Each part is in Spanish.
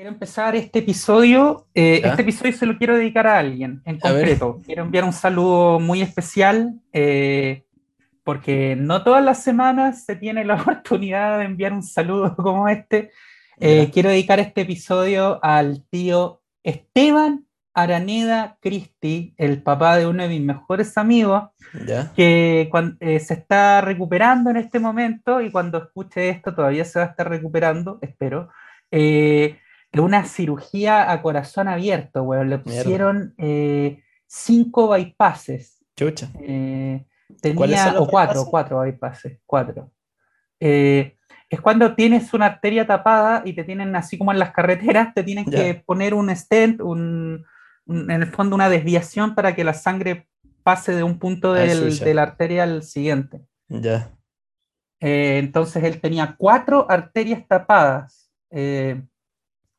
Quiero empezar este episodio. eh, este episodio se lo quiero dedicar a alguien en concreto. Quiero enviar un saludo muy especial eh, porque no todas las semanas se tiene la oportunidad de enviar un saludo como este. Eh, quiero dedicar este episodio al tío Esteban Araneda Cristi, el papá de uno de mis mejores amigos, ¿Ya? que cuan- eh, se está recuperando en este momento y cuando escuche esto todavía se va a estar recuperando, espero, eh, una cirugía a corazón abierto, weón. Le pusieron eh, cinco bypasses. Chucha. eh, ¿Cuáles tenía, o cuatro, bypasses? cuatro bypasses, cuatro. Eh, es cuando tienes una arteria tapada y te tienen, así como en las carreteras, te tienen que poner un stent, un, un- en el fondo una desviación para que la sangre pase de un punto del- chucha. de la arteria al siguiente. Ya. Eh, entonces él tenía cuatro arterias tapadas. Eh,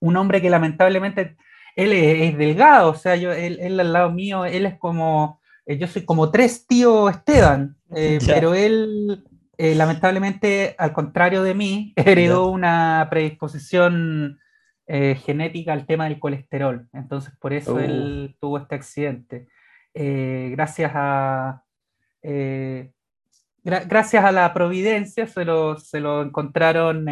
un hombre que lamentablemente, él es, es delgado, o sea, yo, él, él al lado mío, él es como, eh, yo soy como tres tío Esteban, eh, pero él eh, lamentablemente, al contrario de mí, heredó una predisposición eh, genética al tema del colesterol. Entonces por eso Uh. él tuvo este accidente. Gracias a... gra- gracias a la providencia se lo, se lo encontraron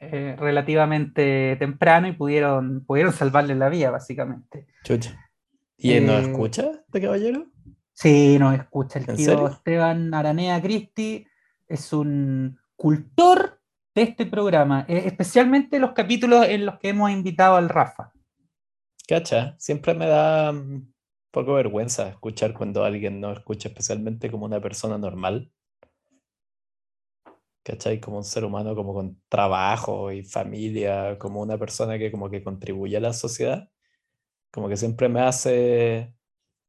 eh, relativamente temprano y pudieron, pudieron salvarle la vida, básicamente. Chucha. ¿Y él Eh, escucha, este caballero? Sí, nos escucha el ¿En tío serio? Esteban Aranea Cristi, es un cultor de este programa, eh, especialmente los capítulos en los que hemos invitado al Rafa. Cacha, siempre me da un poco vergüenza escuchar cuando alguien no escucha, especialmente como una persona normal. ¿Cachai? Como un ser humano como con trabajo y familia, como una persona que como que contribuye a la sociedad. Como que siempre me hace,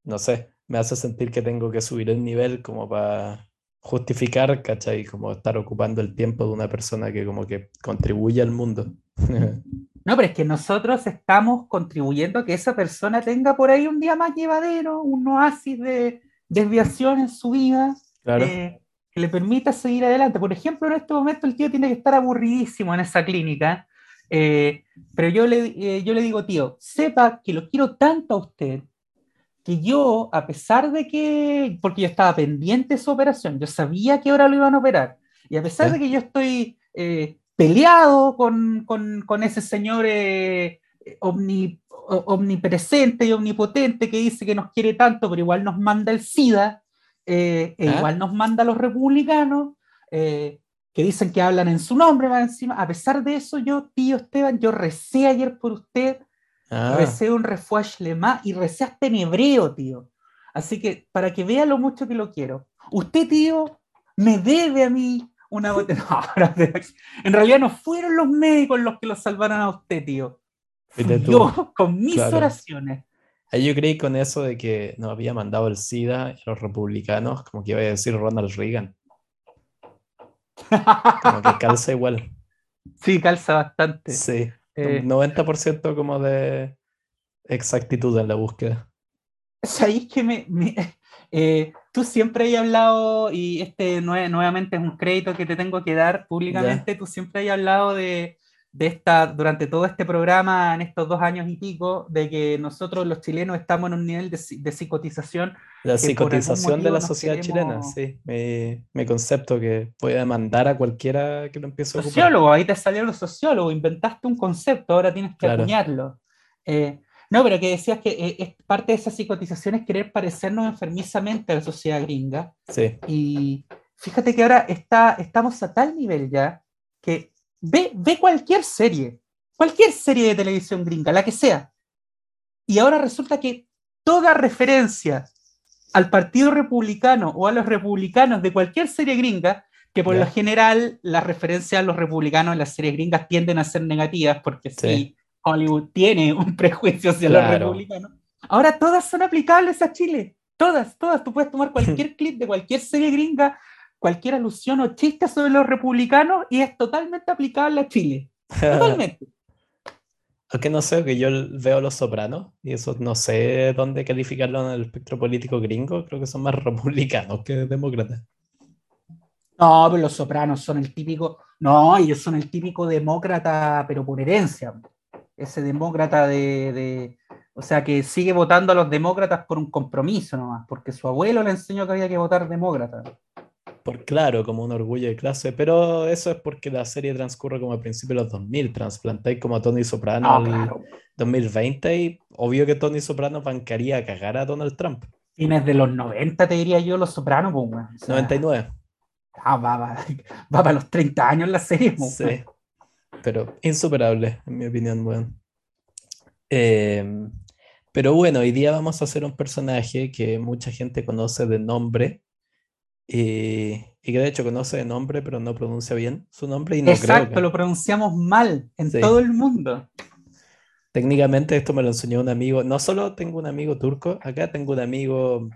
no sé, me hace sentir que tengo que subir el nivel como para justificar, ¿cachai? Como estar ocupando el tiempo de una persona que como que contribuye al mundo. No, pero es que nosotros estamos contribuyendo a que esa persona tenga por ahí un día más llevadero, un oasis de desviación en su vida, Claro. eh, que le permita seguir adelante. Por ejemplo, en este momento el tío tiene que estar aburridísimo en esa clínica, eh, pero yo le, eh, yo le digo, tío, sepa que lo quiero tanto a usted, que yo, a pesar de que, porque yo estaba pendiente de su operación, yo sabía que ahora lo iban a operar, y a pesar de que yo estoy eh, peleado con, con- con ese señor omni- omnipresente y omnipotente que dice que nos quiere tanto, pero igual nos manda el SIDA, eh, e ¿Ah? igual nos manda a los republicanos, eh, que dicen que hablan en su nombre más encima. A pesar de eso, yo, tío Esteban, yo recé ayer por usted, Ah, recé un refuash lema y recé hasta en hebreo, tío. Así que para que vea lo mucho que lo quiero. Usted, tío, me debe a mí una botella. No, en realidad no fueron los médicos los que lo salvaron a usted, tío. Fui yo, con mis Claro. oraciones. Ahí yo creí con eso de que nos había mandado el SIDA a los republicanos, como que iba a decir Ronald Reagan, como que calza igual. Sí, calza bastante. Sí, Eh, un 90% como de exactitud en la búsqueda. Sabéis que me, me- eh, tú siempre has hablado, y este nue- nuevamente es un crédito que te tengo que dar públicamente, tú siempre has hablado de, de esta, durante todo este programa, en estos dos años y pico, de que nosotros los chilenos estamos en un nivel de, de psicotización. La psicotización de la sociedad chilena, queremos- sí, mi, mi concepto que puede demandar a cualquiera que lo empiece a ocupar. Sociólogo, ahí te salió los sociólogos, inventaste un concepto, ahora tienes que Claro. acuñarlo. Eh, no, pero que decías que eh, es parte de esa psicotización es querer parecernos enfermizamente a la sociedad gringa. Sí, Y fíjate que ahora está, estamos a tal nivel ya que ve, ve cualquier serie, cualquier serie de televisión gringa, la que sea. Y ahora resulta que toda referencia al Partido Republicano o a los republicanos de cualquier serie gringa, que por lo general las referencias a los republicanos en las series gringas tienden a ser negativas, porque sí, Sí. Hollywood tiene un prejuicio hacia Claro. los republicanos. Ahora todas son aplicables a Chile. Todas, todas. Tú puedes tomar cualquier clip de cualquier serie gringa, cualquier alusión o chiste sobre los republicanos y es totalmente aplicable a Chile. Totalmente. Aunque no sé, que yo veo Los Sopranos y eso no sé dónde calificarlo en el espectro político gringo, creo que son más republicanos que demócratas. No, pero los sopranos son el típico. No, ellos son el típico demócrata, pero por herencia. ese demócrata de, de, o sea, que sigue votando a los demócratas por un compromiso nomás, porque su abuelo le enseñó que había que votar demócrata. Por claro, como un orgullo de clase, pero eso es porque la serie transcurre como a principios de los 2000, transplantáis como a Tony Soprano Ah, al claro. 2020 y obvio que Tony Soprano bancaría a cagar a Donald Trump. Fines de los 90, te diría yo, Los Sopranos, pues. O sea, 99, ah, va, va, va para los 30 años la serie, pues, sí. Pero insuperable, en mi opinión, weón. Eh, pero bueno, hoy día vamos a hacer un personaje que mucha gente conoce de nombre y, y que de hecho conoce de nombre, pero no pronuncia bien su nombre y no creo Exacto, que... lo pronunciamos mal en Sí. todo el mundo. Técnicamente esto me lo enseñó un amigo. No solo tengo un amigo turco, acá tengo un amigo.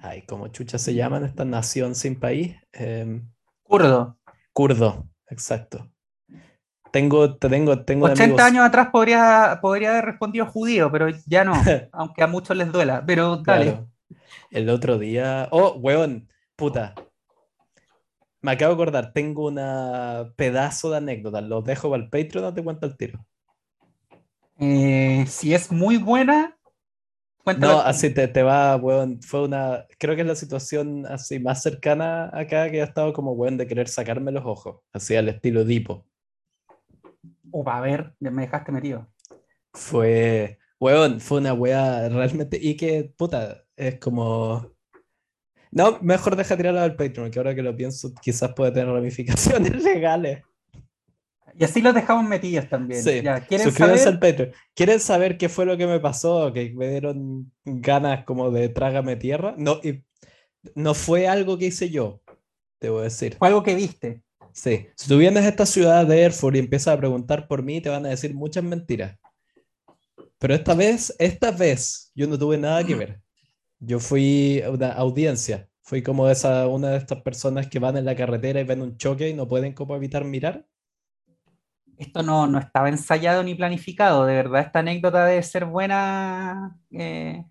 Ay, ¿cómo chucha se llama en esta nación sin país? Em, Kurdo. kurdo, exacto. Tengo, te tengo, tengo un 80 amigo- años atrás podría, podría haber respondido judío, pero ya no, aunque a muchos les duela. Pero dale. Claro. El otro día. Oh, weón, puta. Me acabo de acordar, tengo una pedazo de anécdota. Los dejo para el Patreon, no te cuento el tiro. Eh, si es muy buena, cuéntala No, así te, te va, weón. Fue una. Creo que es la situación así más cercana acá que ha estado como, weón, de querer sacarme los ojos. Así al estilo Dipo. Upa, a ver, me dejaste metido. Fue. Weón, fue una wea realmente. Y que, puta, es como. No, mejor deja tirarla al Patreon, que ahora que lo pienso, quizás puede tener ramificaciones legales. Y así los dejamos metidos también. Sí, Ya, ¿quieren suscríbanse saber? al Patreon. ¿Quieren saber qué fue lo que me pasó? Que me dieron ganas como de trágame tierra. No, y no fue algo que hice yo, debo decir. Fue algo que viste. Sí, si tú vienes a esta ciudad de Erfurt y empiezas a preguntar por mí, te van a decir muchas mentiras. Pero esta vez, esta vez, yo no tuve nada que ver. Yo fui a una audiencia. Fui como esa, una de estas personas que van en la carretera y ven un choque y no pueden como evitar mirar. Esto no, no estaba ensayado ni planificado. De verdad, esta anécdota debe ser buena. eh,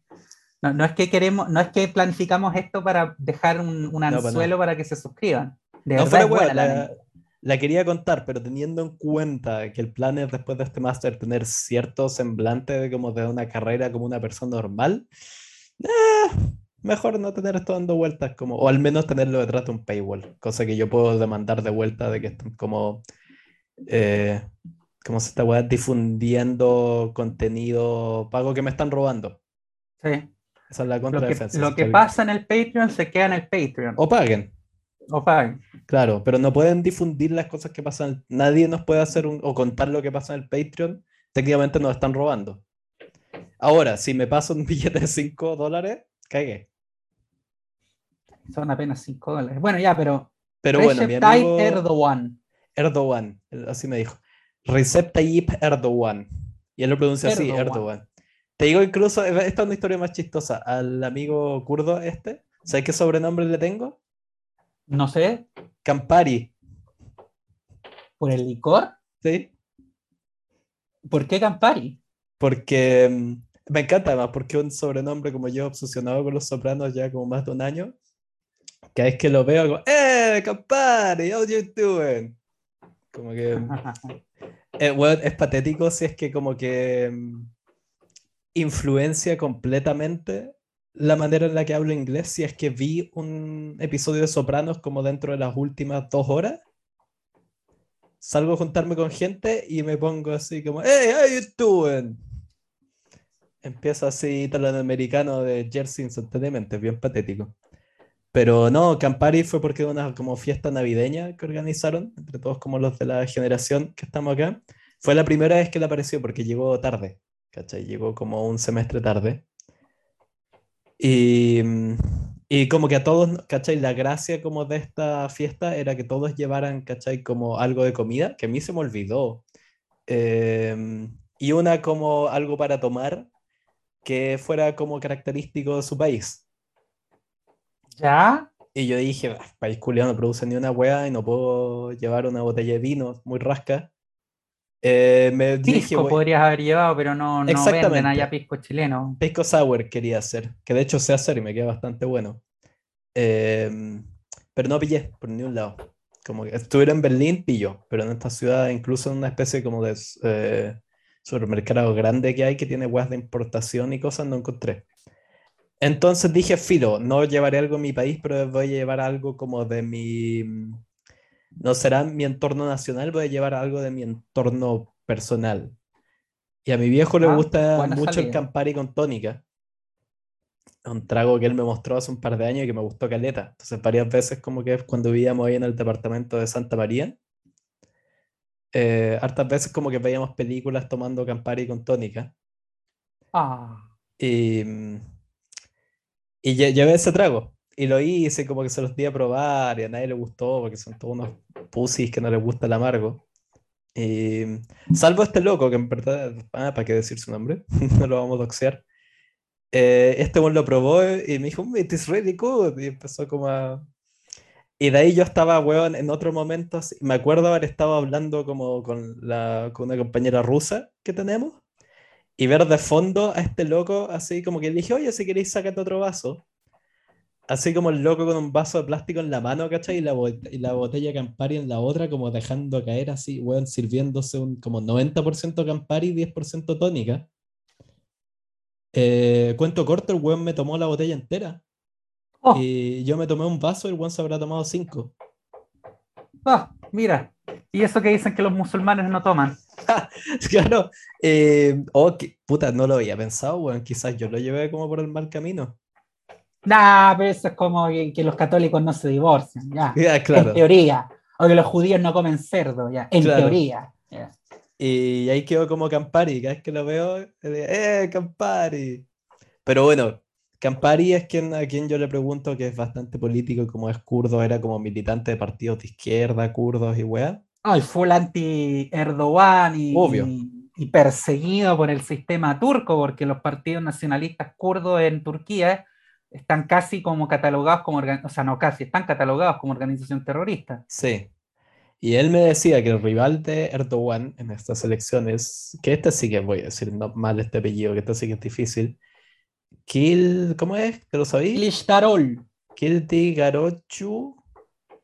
no, no es que queremos, no es que planificamos esto para dejar un, anzuelo para que se suscriban. De No verdad es buena la quería contar, pero teniendo en cuenta que el plan es después de este máster tener cierto semblante de como de una carrera como una persona normal, eh, mejor no tener esto dando vueltas como, o al menos tenerlo detrás de un paywall, cosa que yo puedo demandar de vuelta de que están como, eh, como se está weá, difundiendo contenido pago que me están robando. Sí. Esa es la Lo que, contradefensa. lo que pasa en el Patreon se queda en el Patreon. O paguen. O paguen. Claro, pero no pueden difundir las cosas que pasan. Nadie nos puede hacer un, o contar lo que pasa en el Patreon. Técnicamente nos están robando. Ahora, si me paso un billete de 5 dólares, cagué. Son apenas 5 dólares. Bueno, ya, pero. Pero bueno, mi amigo Erdogan. Erdogan, así me dijo. Recep Tayyip Erdogan. Y él lo pronuncia así, Erdogan. Erdogan. Te digo incluso, esta es una historia más chistosa. Al amigo kurdo este, ¿sabes qué sobrenombre le tengo? No sé, Campari. por el licor. ¿Sí? ¿Por qué Campari? Porque mm, me encanta además, porque un sobrenombre como yo, obsesionado con los sopranos ya como más de un año, cada vez que lo veo, como, ¡eh, Campari! ¿How you doing? Como que, eh, es patético si es que como que mm, influencia completamente la manera en la que hablo inglés, si es que vi un episodio de Sopranos como dentro de las últimas dos horas. Salgo a juntarme con gente y me pongo así como, ¡Hey, how you doing? Empieza así italoamericano de Jersey instantáneamente, bien patético. Pero no, Campari fue porque una como fiesta navideña que organizaron, entre todos como los de la generación que estamos acá. Fue la primera vez que le apareció porque llegó tarde, ¿cachai? Llegó como un semestre tarde. Y, y como que a todos, ¿cachai? La gracia como de esta fiesta era que todos llevaran, ¿cachai? Como algo de comida, que a mí se me olvidó. Em, y una como algo para tomar que fuera como característico de su país. ¿Ya? Y yo dije, "Ah, país culiao no produce ni una hueá y no puedo llevar una botella de vino muy rasca. Eh, me dije, Pisco "Voy- podrías haber llevado, pero no, no venden allá pisco chileno. Pisco Sour quería hacer, que de hecho sé hacer y me queda bastante bueno. Em, pero no pillé por ningún lado. Como que estuviera en Berlín, pillo, pero en esta ciudad, incluso en una especie como de eh, supermercado grande que hay que tiene weas de importación y cosas, no encontré. Entonces dije, filo, no llevaré algo de mi país, pero voy a llevar algo como de mi... No será mi entorno nacional, voy a llevar algo de mi entorno personal. Y a mi viejo le Ah, gusta mucho el salida. Campari con tónica. Un trago que él me mostró hace un par de años y que me gustó caleta. Entonces, varias veces, como que cuando vivíamos ahí en el departamento de Santa María, eh, hartas veces, como que veíamos películas tomando Campari con tónica. Ah, Y, y lle- llevé ese trago. Y lo hice, como que se los di a probar y a nadie le gustó porque son todos unos pussies que no les gusta el amargo. Y, salvo este loco, que en verdad, ah, ¿para qué decir su nombre? No lo vamos a doxear. Eh, este one lo probó y me dijo, "Mm, it is really good. Y empezó como a... Y de ahí yo estaba, weón, en otro momento, así- me acuerdo haber estado hablando como con, la, con una compañera rusa que tenemos y ver de fondo a este loco, así como que le dije, oye, si queréis, sácate otro vaso. Así como el loco con un vaso de plástico en la mano, ¿cachai? Y la, y la botella Campari en la otra, como dejando caer así, weón, sirviéndose un como 90% Campari y 10% tónica. Eh, cuento corto, el weón me tomó la botella entera. Oh, Y yo me tomé un vaso y el weón se habrá tomado cinco. ah, mira. Y eso que dicen que los musulmanes no toman. Claro. eh, oh, que- puta, no lo había pensado, weón. Quizás yo lo llevé como por el mal camino. Nah, pero eso es como que, que los católicos no se divorcian, ya. Ya, claro. En teoría. O que los judíos no comen cerdo, ya. En Claro. teoría. ya. Y ahí quedó como Campari, cada vez que lo veo, eh, ¡eh, Campari! Pero bueno, Campari es quien, a quien yo le pregunto que es bastante político, como es kurdo, era como militante de partidos de izquierda, kurdos y weá. Ay, full anti-Erdogan y, Obvio. y- y perseguido por el sistema turco, porque los partidos nacionalistas kurdos en Turquía están casi como catalogados como, o sea, no casi, están catalogados como organización terrorista. Sí. Y él me decía que el rival de Erdogan en estas elecciones, que este sí que voy a decir no, mal este apellido, que este sí que es difícil, Kil, ¿cómo es? ¿Que lo sabéis? Kilishtarol. Kilti Garochu.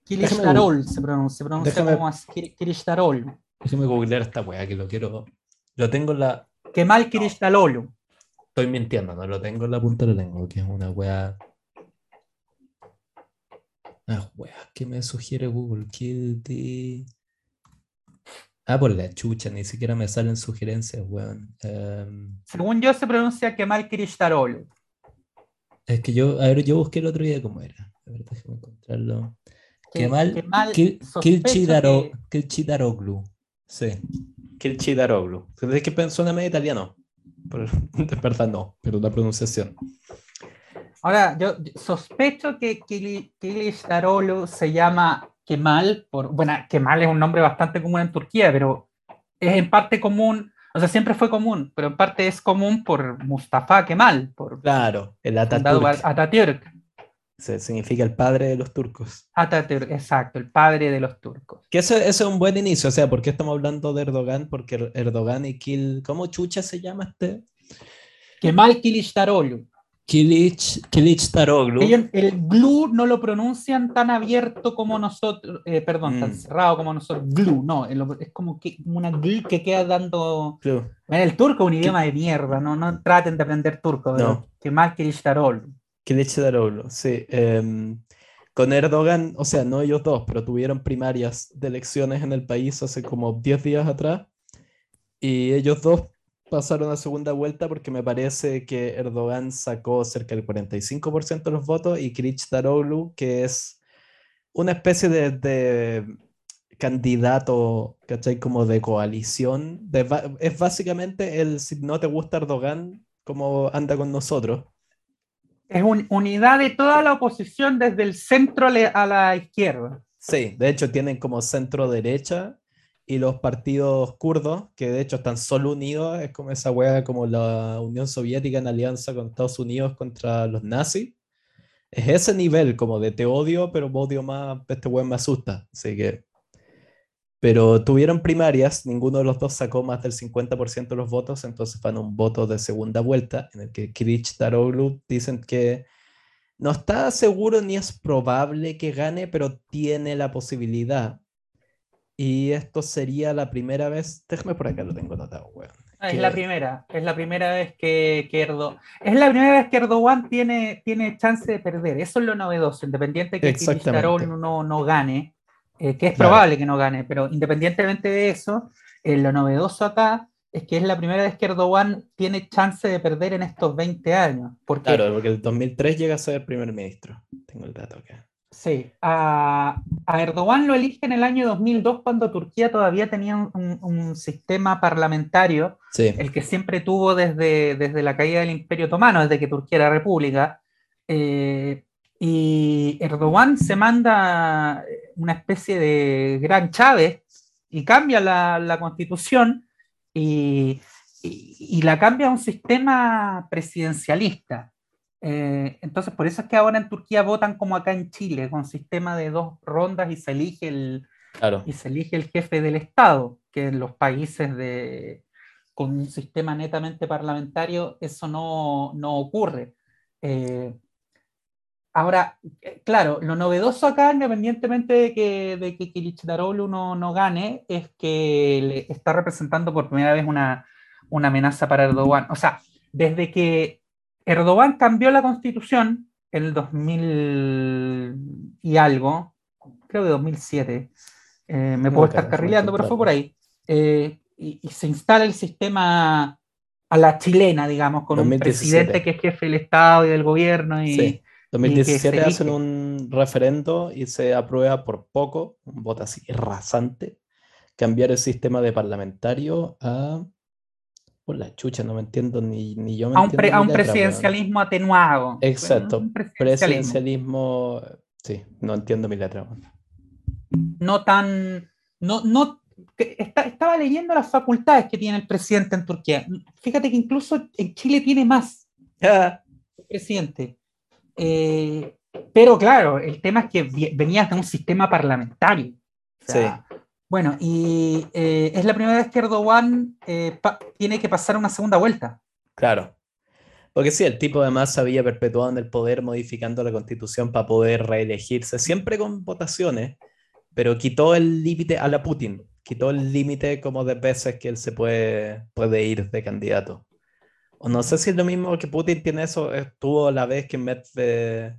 Kilishtarol se pronuncia, se pronuncia déjame- como así, Kil- Kilishtarol. Déjame googlear esta weá que lo quiero. Lo tengo en la. Kemal Kilishtaroglu. Estoy mintiendo, no lo tengo en la punta de la lengua, que es una weá. Ah, weá, ¿qué me sugiere Google? Kill the... Ah, por la chucha, ni siquiera me salen sugerencias, weón. Em, Según yo se pronuncia Kemal Kilishtaroglu. es que yo, a ver, yo busqué el otro día cómo era. A ver, déjame encontrarlo. Que- Kemal, Kemal Kil- sospecho Kilchidaro- que- Kilchidaroglu. Sí. Kilchidaroglu. Es que suena medio italiano. Pero de verdad no, pero la pronunciación. Ahora, yo sospecho que Kili- Kilishdaroglu se llama Kemal, por, bueno, Kemal es un nombre bastante común en Turquía, pero es en parte común, o sea, siempre fue común, pero en parte es común por Mustafa Kemal, por Claro, el Atatürk. Atatürk. Se- significa el padre de los turcos. Atatürk, exacto, el padre de los turcos. Que eso, eso es un buen inicio. O sea, ¿por qué estamos hablando de Erdogan? Porque Er- Erdogan y Kil. ¿Cómo chucha se llama este? Kemal Kilishdaroglu. Kilich, Kilicdaroglu. Ellos el glue no lo pronuncian tan abierto como nosotros, eh, perdón, tan Mm. cerrado como nosotros. Glue, no, es como, que, una glue que queda dando. Bueno, el turco es un idioma de mierda, no, no traten de aprender turco, pero No. Kemal Kilishdaroglu. Kilicdaroglu, sí. em, con Erdogan, o sea, no ellos dos, pero tuvieron primarias de elecciones en el país hace como 10 días atrás. Y ellos dos pasaron a segunda vuelta porque me parece que Erdogan sacó cerca del 45% de los votos y Kılıçdaroğlu, que es una especie de, de candidato, ¿cachai? Como de coalición. de es básicamente el si no te gusta Erdogan, como anda con nosotros. Es un- unidad de toda la oposición desde el centro a la izquierda. Sí, de hecho tienen como centro derecha y los partidos kurdos, que de hecho están solo unidos, es como esa wea como la Unión Soviética en alianza con Estados Unidos contra los nazis. Es ese nivel como de te odio, pero odio más, este weón me asusta. Así que... Pero tuvieron primarias, ninguno de los dos sacó más del 50% de los votos, entonces van a un voto de segunda vuelta, en el que Kılıçdaroğlu dicen que no está seguro ni es probable que gane, pero tiene la posibilidad. Y esto sería la primera vez. Déjame por acá, lo tengo anotado, weón. Es la primera, es la primera vez que, que Erdogan, es la primera vez que Erdogan tiene, tiene chance de perder. Eso es lo novedoso, independiente de que Kılıçdaroğlu no, no gane, eh, que es probable que no gane, pero independientemente de eso, eh, lo novedoso acá es que es la primera vez que Erdogan tiene chance de perder en estos 20 años. Porque, claro, porque el 2003 llega a ser primer ministro. Tengo el dato acá. Sí, a, Erdogan lo elige en el año 2002 cuando Turquía todavía tenía un, sistema parlamentario, el que siempre tuvo desde, desde la caída del Imperio Otomano, desde que Turquía era república. Eh, y Erdogan se manda una especie de gran Chávez y cambia la, constitución y, y, la cambia a un sistema presidencialista. Eh, entonces, por eso es que ahora en Turquía votan como acá en Chile, con sistema de dos rondas y se elige el, y se elige el jefe del Estado, que en los países de, con un sistema netamente parlamentario eso no, no ocurre. Eh, ahora, eh, claro, lo novedoso acá, independientemente de que, de que no, no, gane, es que le está representando por primera vez una, una amenaza para Erdogan. O sea, desde que Erdogan cambió la constitución en el 2000 y algo, creo que 2007, eh, me puedo estar carrileando, pero fue por ahí, eh, y, se instala el sistema a la chilena, digamos, con un presidente que es jefe del Estado y del gobierno. Y, sí. 2017 hacen un referendo y se aprueba por poco, un voto así rasante, cambiar el sistema de parlamentario a por la chucha, no me entiendo ni, ni yo me a un, a un presidencialismo atenuado. Exacto. presidencialismo. sí, no entiendo mi letra. No tan. No, no, estaba leyendo las facultades que tiene el presidente en Turquía. Fíjate que incluso en Chile tiene más el presidente. Eh, pero claro, el tema es que venías de un sistema parlamentario. sí bueno, y eh, es la primera vez que Erdogan eh, tiene que pasar una segunda vuelta. Claro. Porque sí, el tipo además había perpetuado en el poder modificando la constitución para poder reelegirse, siempre con votaciones, pero quitó el límite a la Putin, quitó el límite como de veces que él se puede, puede ir de candidato. O no sé si es lo mismo que Putin tiene eso, estuvo la vez que Medvedev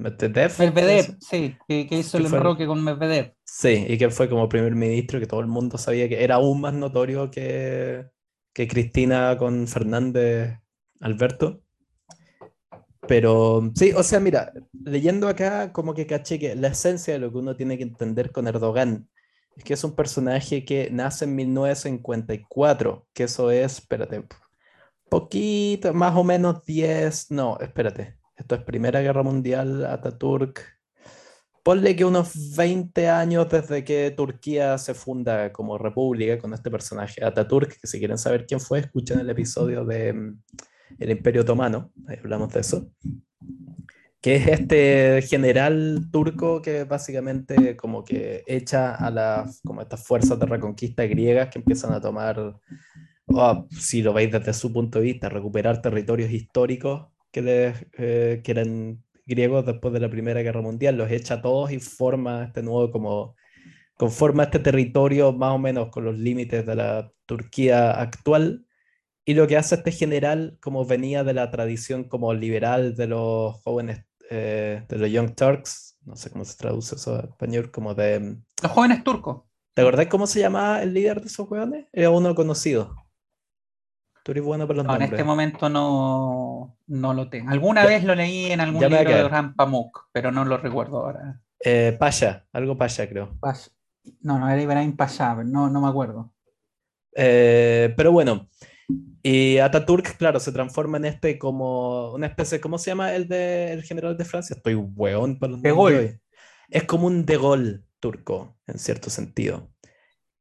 Medvedev. Medvedev, sí, que, hizo el enroque con Medvedev. Sí, y que fue como primer ministro, que todo el mundo sabía que era aún más notorio que, que Cristina con Fernández Alberto. Pero sí, o sea, mira, leyendo acá, como que caché que la esencia de lo que uno tiene que entender con Erdogan es que es un personaje que nace en 1954, que eso es, espérate, poquito, más o menos 10, no, espérate, esto es Primera Guerra Mundial, Ataturk. Ponle que unos 20 años desde que Turquía se funda como república con este personaje, Ataturk, que si quieren saber quién fue, escuchen el episodio de mm, El Imperio Otomano, ahí hablamos de eso, que es este general turco que básicamente como que echa a las, como estas fuerzas de reconquista griegas que empiezan a tomar, oh, si lo veis desde su punto de vista, recuperar territorios históricos que, eh, que eran griegos después de la Primera Guerra Mundial, los echa a todos y forma este nuevo como conforma este territorio más o menos con los límites de la Turquía actual. Y lo que hace este general, como venía de la tradición como liberal de los jóvenes, eh, de los Young Turks, no sé cómo se traduce eso en español, como de... Los jóvenes turcos. ¿Te acordás cómo se llamaba el líder de esos jóvenes? Era uno conocido. Tú eres bueno para los En este momento no, no lo tengo. Alguna vez lo leí en algún libro de Ram Pamuk, pero no lo recuerdo ahora. Eh, Pasha, algo Pasha creo. No, no, era Ibrahim Pasha, no, no me acuerdo. Eh, pero bueno, y Ataturk, claro, se transforma en este como una especie, ¿cómo se llama el de el general de Francia? Estoy hueón para los de Es como un de gol turco, en cierto sentido.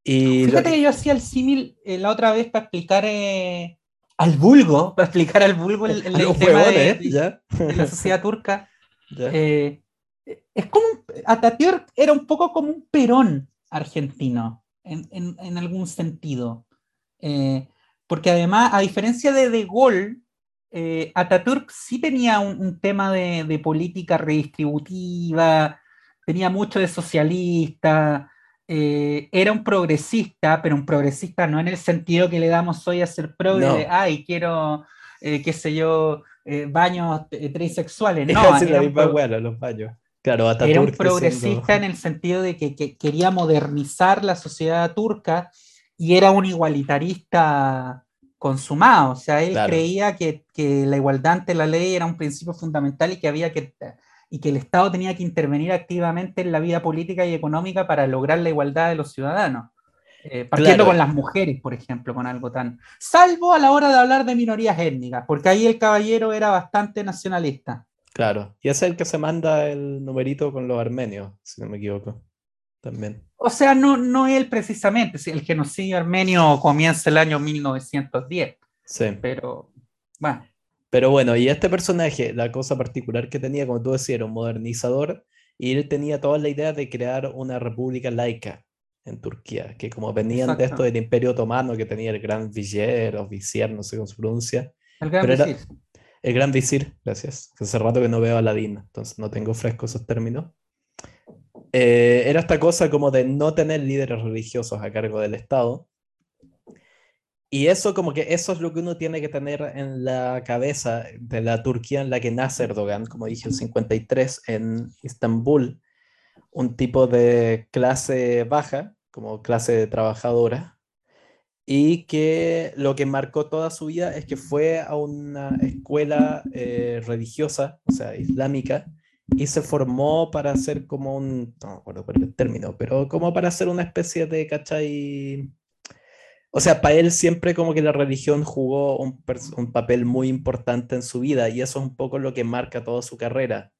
Fíjate que yo hacía el símil eh, la otra vez para explicar eh, al vulgo, para explicar al vulgo el, tema de, la sociedad turca. Eh, es como Atatürk era un poco como un Perón argentino, en, algún sentido. porque además, a diferencia de De Gaulle, Atatürk sí tenía un, tema de, de, política redistributiva, tenía mucho de socialista, eh, era un progresista, pero un progresista no en el sentido que le damos hoy a ser progre de, ay, quiero, eh, qué sé yo, eh, baños trisexuales. No, era, un los baños. Claro, era un progresista en el sentido de que, quería modernizar la sociedad turca y era un igualitarista consumado. O sea, él creía que, que, la igualdad ante la ley era un principio fundamental y que había que y que el Estado tenía que intervenir activamente en la vida política y económica para lograr la igualdad de los ciudadanos. Eh, partiendo con las mujeres, por ejemplo, con algo tan... Salvo a la hora de hablar de minorías étnicas, porque ahí el caballero era bastante nacionalista. Claro, y es el que se manda el numerito con los armenios, si no me equivoco, también. O sea, no, no él precisamente, el genocidio armenio comienza el año 1910. Sí. Pero, bueno. Pero bueno, y este personaje, la cosa particular que tenía, como tú decías, era un modernizador y él tenía toda la idea de crear una república laica en Turquía, que como venían de esto del Imperio Otomano, que tenía el gran visir o visier, no sé cómo se pronuncia. El gran visir. el gran visir, gracias. Hace rato que no veo a Aladín, entonces no tengo fresco esos términos. Eh, era esta cosa como de no tener líderes religiosos a cargo del Estado, y eso como que eso es lo que uno tiene que tener en la cabeza de la Turquía en la que nace Erdogan, como dije, el 53 en Estambul, un tipo de clase baja, como clase trabajadora, y que lo que marcó toda su vida es que fue a una escuela eh, religiosa, o sea, islámica, y se formó para ser como un, no me acuerdo cuál es el término, pero como para ser una especie de, ¿cachai? O sea, para él siempre como que la religión jugó un, papel muy importante en su vida y eso es un poco lo que marca toda su carrera,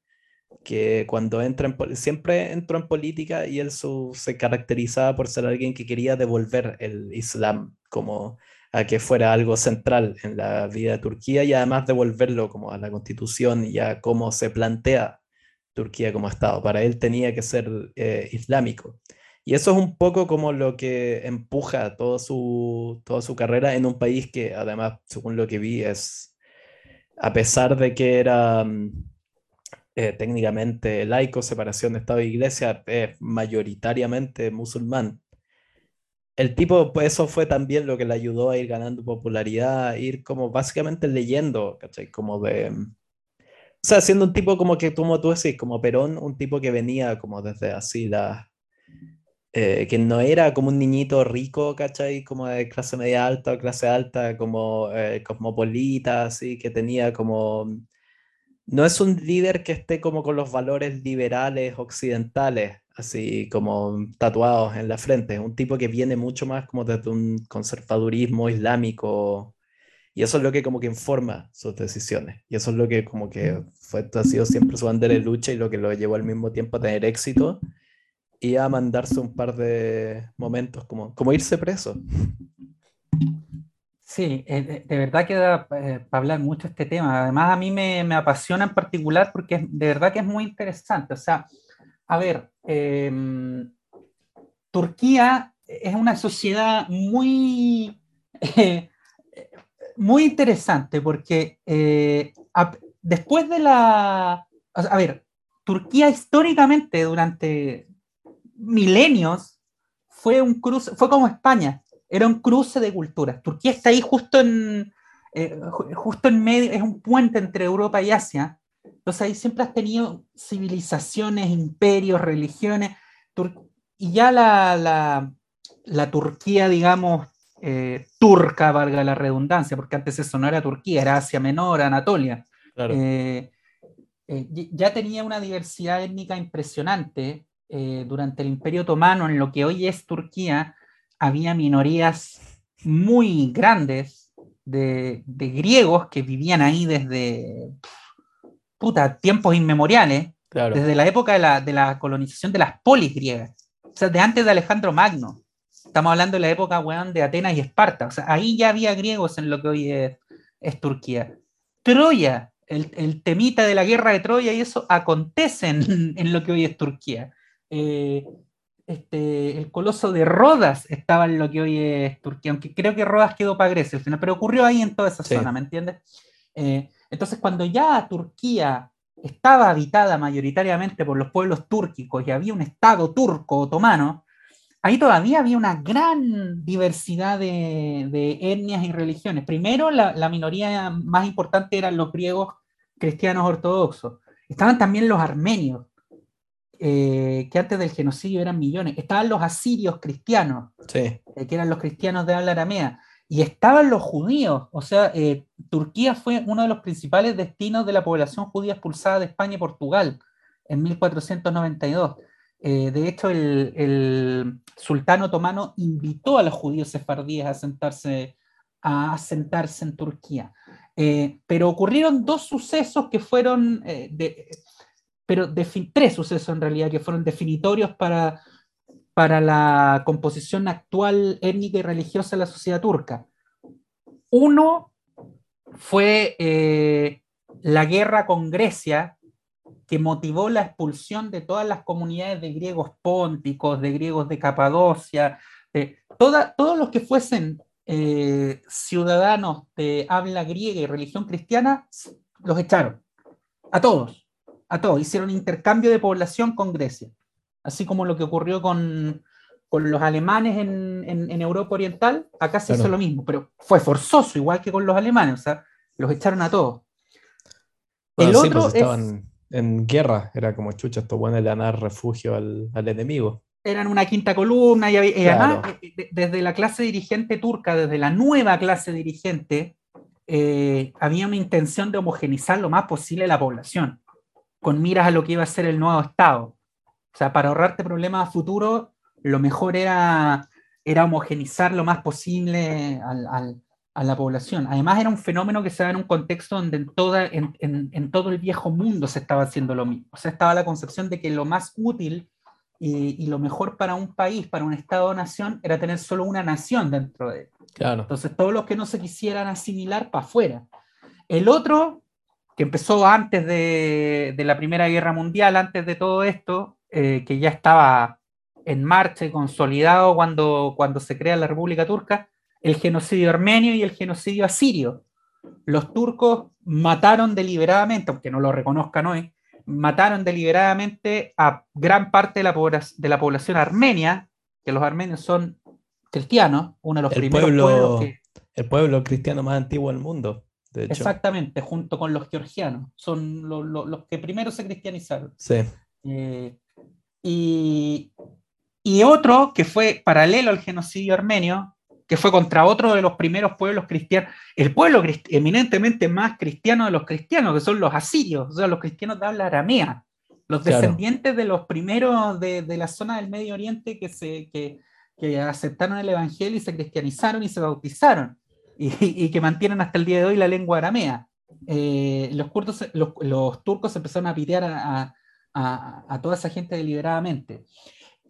que cuando entra en, siempre entró en política y él se caracterizaba por ser alguien que quería devolver el Islam como a que fuera algo central en la vida de Turquía y además devolverlo como a la constitución y a cómo se plantea Turquía como Estado. Para él tenía que ser eh, islámico. Y eso es un poco como lo que empuja toda su, toda su carrera en un país que además, según lo que vi, es, a pesar de que era mm, eh, técnicamente laico, separación de Estado e Iglesia, es mayoritariamente musulmán. El tipo, pues eso fue también lo que le ayudó a ir ganando popularidad, ir como básicamente leyendo, ¿cachai? Como de... Mm, o sea, siendo un tipo como que, como tú decís, como Perón, un tipo que venía como desde así la eh, que no era como un niñito rico, ¿cachai? Como de clase media alta o clase alta, como eh, cosmopolita, así, que tenía como... No es un líder que esté como con los valores liberales occidentales, así como tatuados en la frente. Es un tipo que viene mucho más como desde un conservadurismo islámico. Y eso es lo que como que informa sus decisiones. Y eso es lo que como que fue, ha sido siempre su bandera de lucha y lo que lo llevó al mismo tiempo a tener éxito y a mandarse un par de momentos, como, como irse preso. Sí, eh, de, verdad que da eh, para hablar mucho este tema. Además, a mí me, me, apasiona en particular porque de verdad que es muy interesante. O sea, a ver, em, Turquía es una sociedad muy, muy interesante porque eh, después de la... a ver, Turquía históricamente durante milenios fue un cruce, fue como España, era un cruce de culturas. Turquía está ahí justo en, eh, justo en medio, es un puente entre Europa y Asia. Entonces ahí siempre has tenido civilizaciones, imperios, religiones, y ya la, la, Turquía, digamos, eh, turca, valga la redundancia, porque antes eso no era Turquía, era Asia Menor, Anatolia. Eh, ya tenía una diversidad étnica impresionante, eh, durante el Imperio Otomano, en lo que hoy es Turquía, había minorías muy grandes de, griegos que vivían ahí desde puta, tiempos inmemoriales, desde la época de la, colonización de las polis griegas, o sea, de antes de Alejandro Magno. Estamos hablando de la época, de Atenas y Esparta. O sea, ahí ya había griegos en lo que hoy es, Turquía. Troya, el, temita de la guerra de Troya y eso acontece en, lo que hoy es Turquía. Eh, este, el coloso de Rodas estaba en lo que hoy es Turquía, aunque creo que Rodas quedó para Grecia al final, pero ocurrió ahí en toda esa zona, ¿me entiendes? Eh, entonces, cuando ya Turquía estaba habitada mayoritariamente por los pueblos túrquicos y había un Estado turco otomano, ahí todavía había una gran diversidad de, etnias y religiones. Primero, la, minoría más importante eran los griegos cristianos ortodoxos. Estaban también los armenios, eh, que antes del genocidio eran millones. Estaban los asirios cristianos, eh, que eran los cristianos de habla aramea. Y estaban los judíos, o sea, eh, Turquía fue uno de los principales destinos de la población judía expulsada de España y Portugal en 1492. Eh, de hecho, el, sultán otomano invitó a los judíos sefardíes a sentarse, a asentarse en Turquía. Pero ocurrieron dos sucesos que fueron, pero tres sucesos en realidad que fueron definitorios para, para la composición actual étnica y religiosa de la sociedad turca. Uno fue la guerra con Grecia que motivó la expulsión de todas las comunidades de griegos pónticos, de griegos de Capadocia, de todos los que fuesen eh, ciudadanos de habla griega y religión cristiana, los echaron. A todos, a todos. Hicieron intercambio de población con Grecia. Así como lo que ocurrió con, los alemanes en, Europa Oriental, acá se hizo lo mismo, pero fue forzoso, igual que con los alemanes, o sea, los echaron a todos. el otro pues estaban en guerra. Era como chucha, esto bueno le dar refugio al, enemigo. Eran una quinta columna y, además eh, desde la clase dirigente turca, desde la nueva clase dirigente, eh, había una intención de homogenizar lo más posible la población, con miras a lo que iba a ser el nuevo Estado. O sea, para ahorrarte problemas a futuro, lo mejor era, era homogenizar lo más posible al, a la población. Además era un fenómeno que se da en un contexto donde en, toda, en, todo el viejo mundo se estaba haciendo lo mismo. O sea, estaba la concepción de que lo más útil y, lo mejor para un país, para un Estado-nación, era tener solo una nación dentro de él. Claro. Entonces todos los que no se quisieran asimilar para afuera. El otro, que empezó antes de, la Primera Guerra Mundial, antes de todo esto, eh, que ya estaba en marcha y consolidado cuando, cuando se crea la República Turca, el genocidio armenio y el genocidio asirio. Los turcos mataron deliberadamente, aunque no lo reconozcan hoy, mataron deliberadamente a gran parte de la, de la población armenia, que los armenios son cristianos, uno de los primeros pueblo, pueblos El pueblo cristiano más antiguo del mundo. De hecho. Exactamente, junto con los georgianos. Son los que primero se cristianizaron. Sí. Eh, y, y otro que fue paralelo al genocidio armenio, que fue contra otro de los primeros pueblos cristianos, el pueblo eminentemente más cristiano de los cristianos, que son los asirios, o sea, los cristianos de habla aramea, los descendientes de los primeros de, la zona del Medio Oriente que, se, que, aceptaron el Evangelio y se cristianizaron y se bautizaron, y, que mantienen hasta el día de hoy la lengua aramea. Eh, los, los, turcos empezaron a pitear a, a toda esa gente deliberadamente.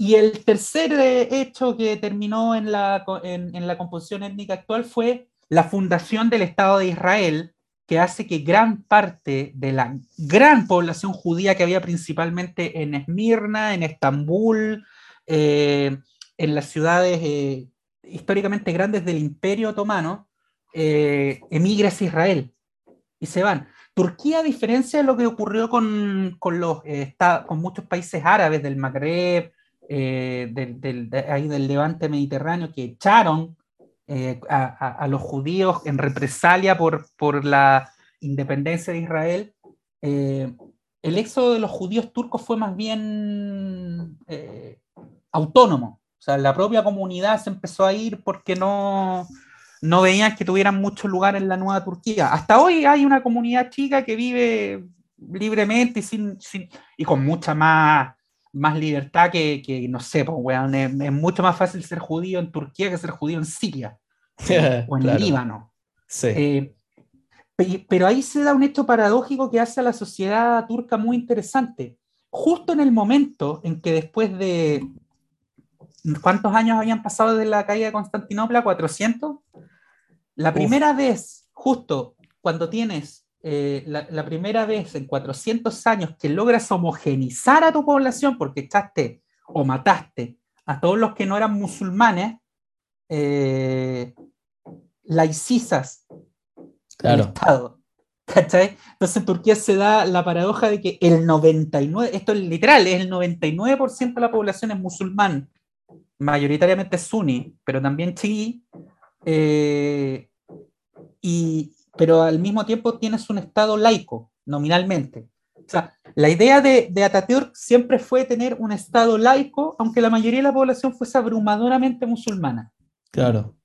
Y el tercer eh, hecho que terminó en la, en, la composición étnica actual fue la fundación del Estado de Israel, que hace que gran parte de la gran población judía que había principalmente en Esmirna, en Estambul, eh, en las ciudades históricamente grandes del Imperio Otomano, emigra hacia Israel y se van. Turquía, a diferencia de lo que ocurrió con, con los, con muchos países árabes del Magreb, eh, del, ahí del levante mediterráneo que echaron eh, a, los judíos en represalia por, por la independencia de Israel, eh, el éxodo de los judíos turcos fue más bien autónomo. O sea, la propia comunidad se empezó a ir porque no, no veían que tuvieran mucho lugar en la nueva Turquía. Hasta hoy hay una comunidad chica que vive libremente y, sin, y con mucha más más libertad que, que no sé, pues, weón, es, mucho más fácil ser judío en Turquía que ser judío en Siria o en Líbano. Sí. Eh, pero ahí se da un hecho paradójico que hace a la sociedad turca muy interesante. Justo en el momento en que después de... ¿Cuántos años habían pasado desde la caída de Constantinopla? ¿400? La primera vez, justo cuando tienes eh, la, primera vez en 400 años que logras homogenizar a tu población porque echaste o mataste a todos los que no eran musulmanes, eh, laicizas el Estado. ¿Cachai? Entonces en Turquía se da la paradoja de que el 99, esto es literal, es el 99% de la población es musulmán mayoritariamente suní, pero también chií, eh, y, pero al mismo tiempo tienes un Estado laico, nominalmente. O sea, la idea de, de, Atatürk siempre fue tener un Estado laico, aunque la mayoría de la población fuese abrumadoramente musulmana. Claro.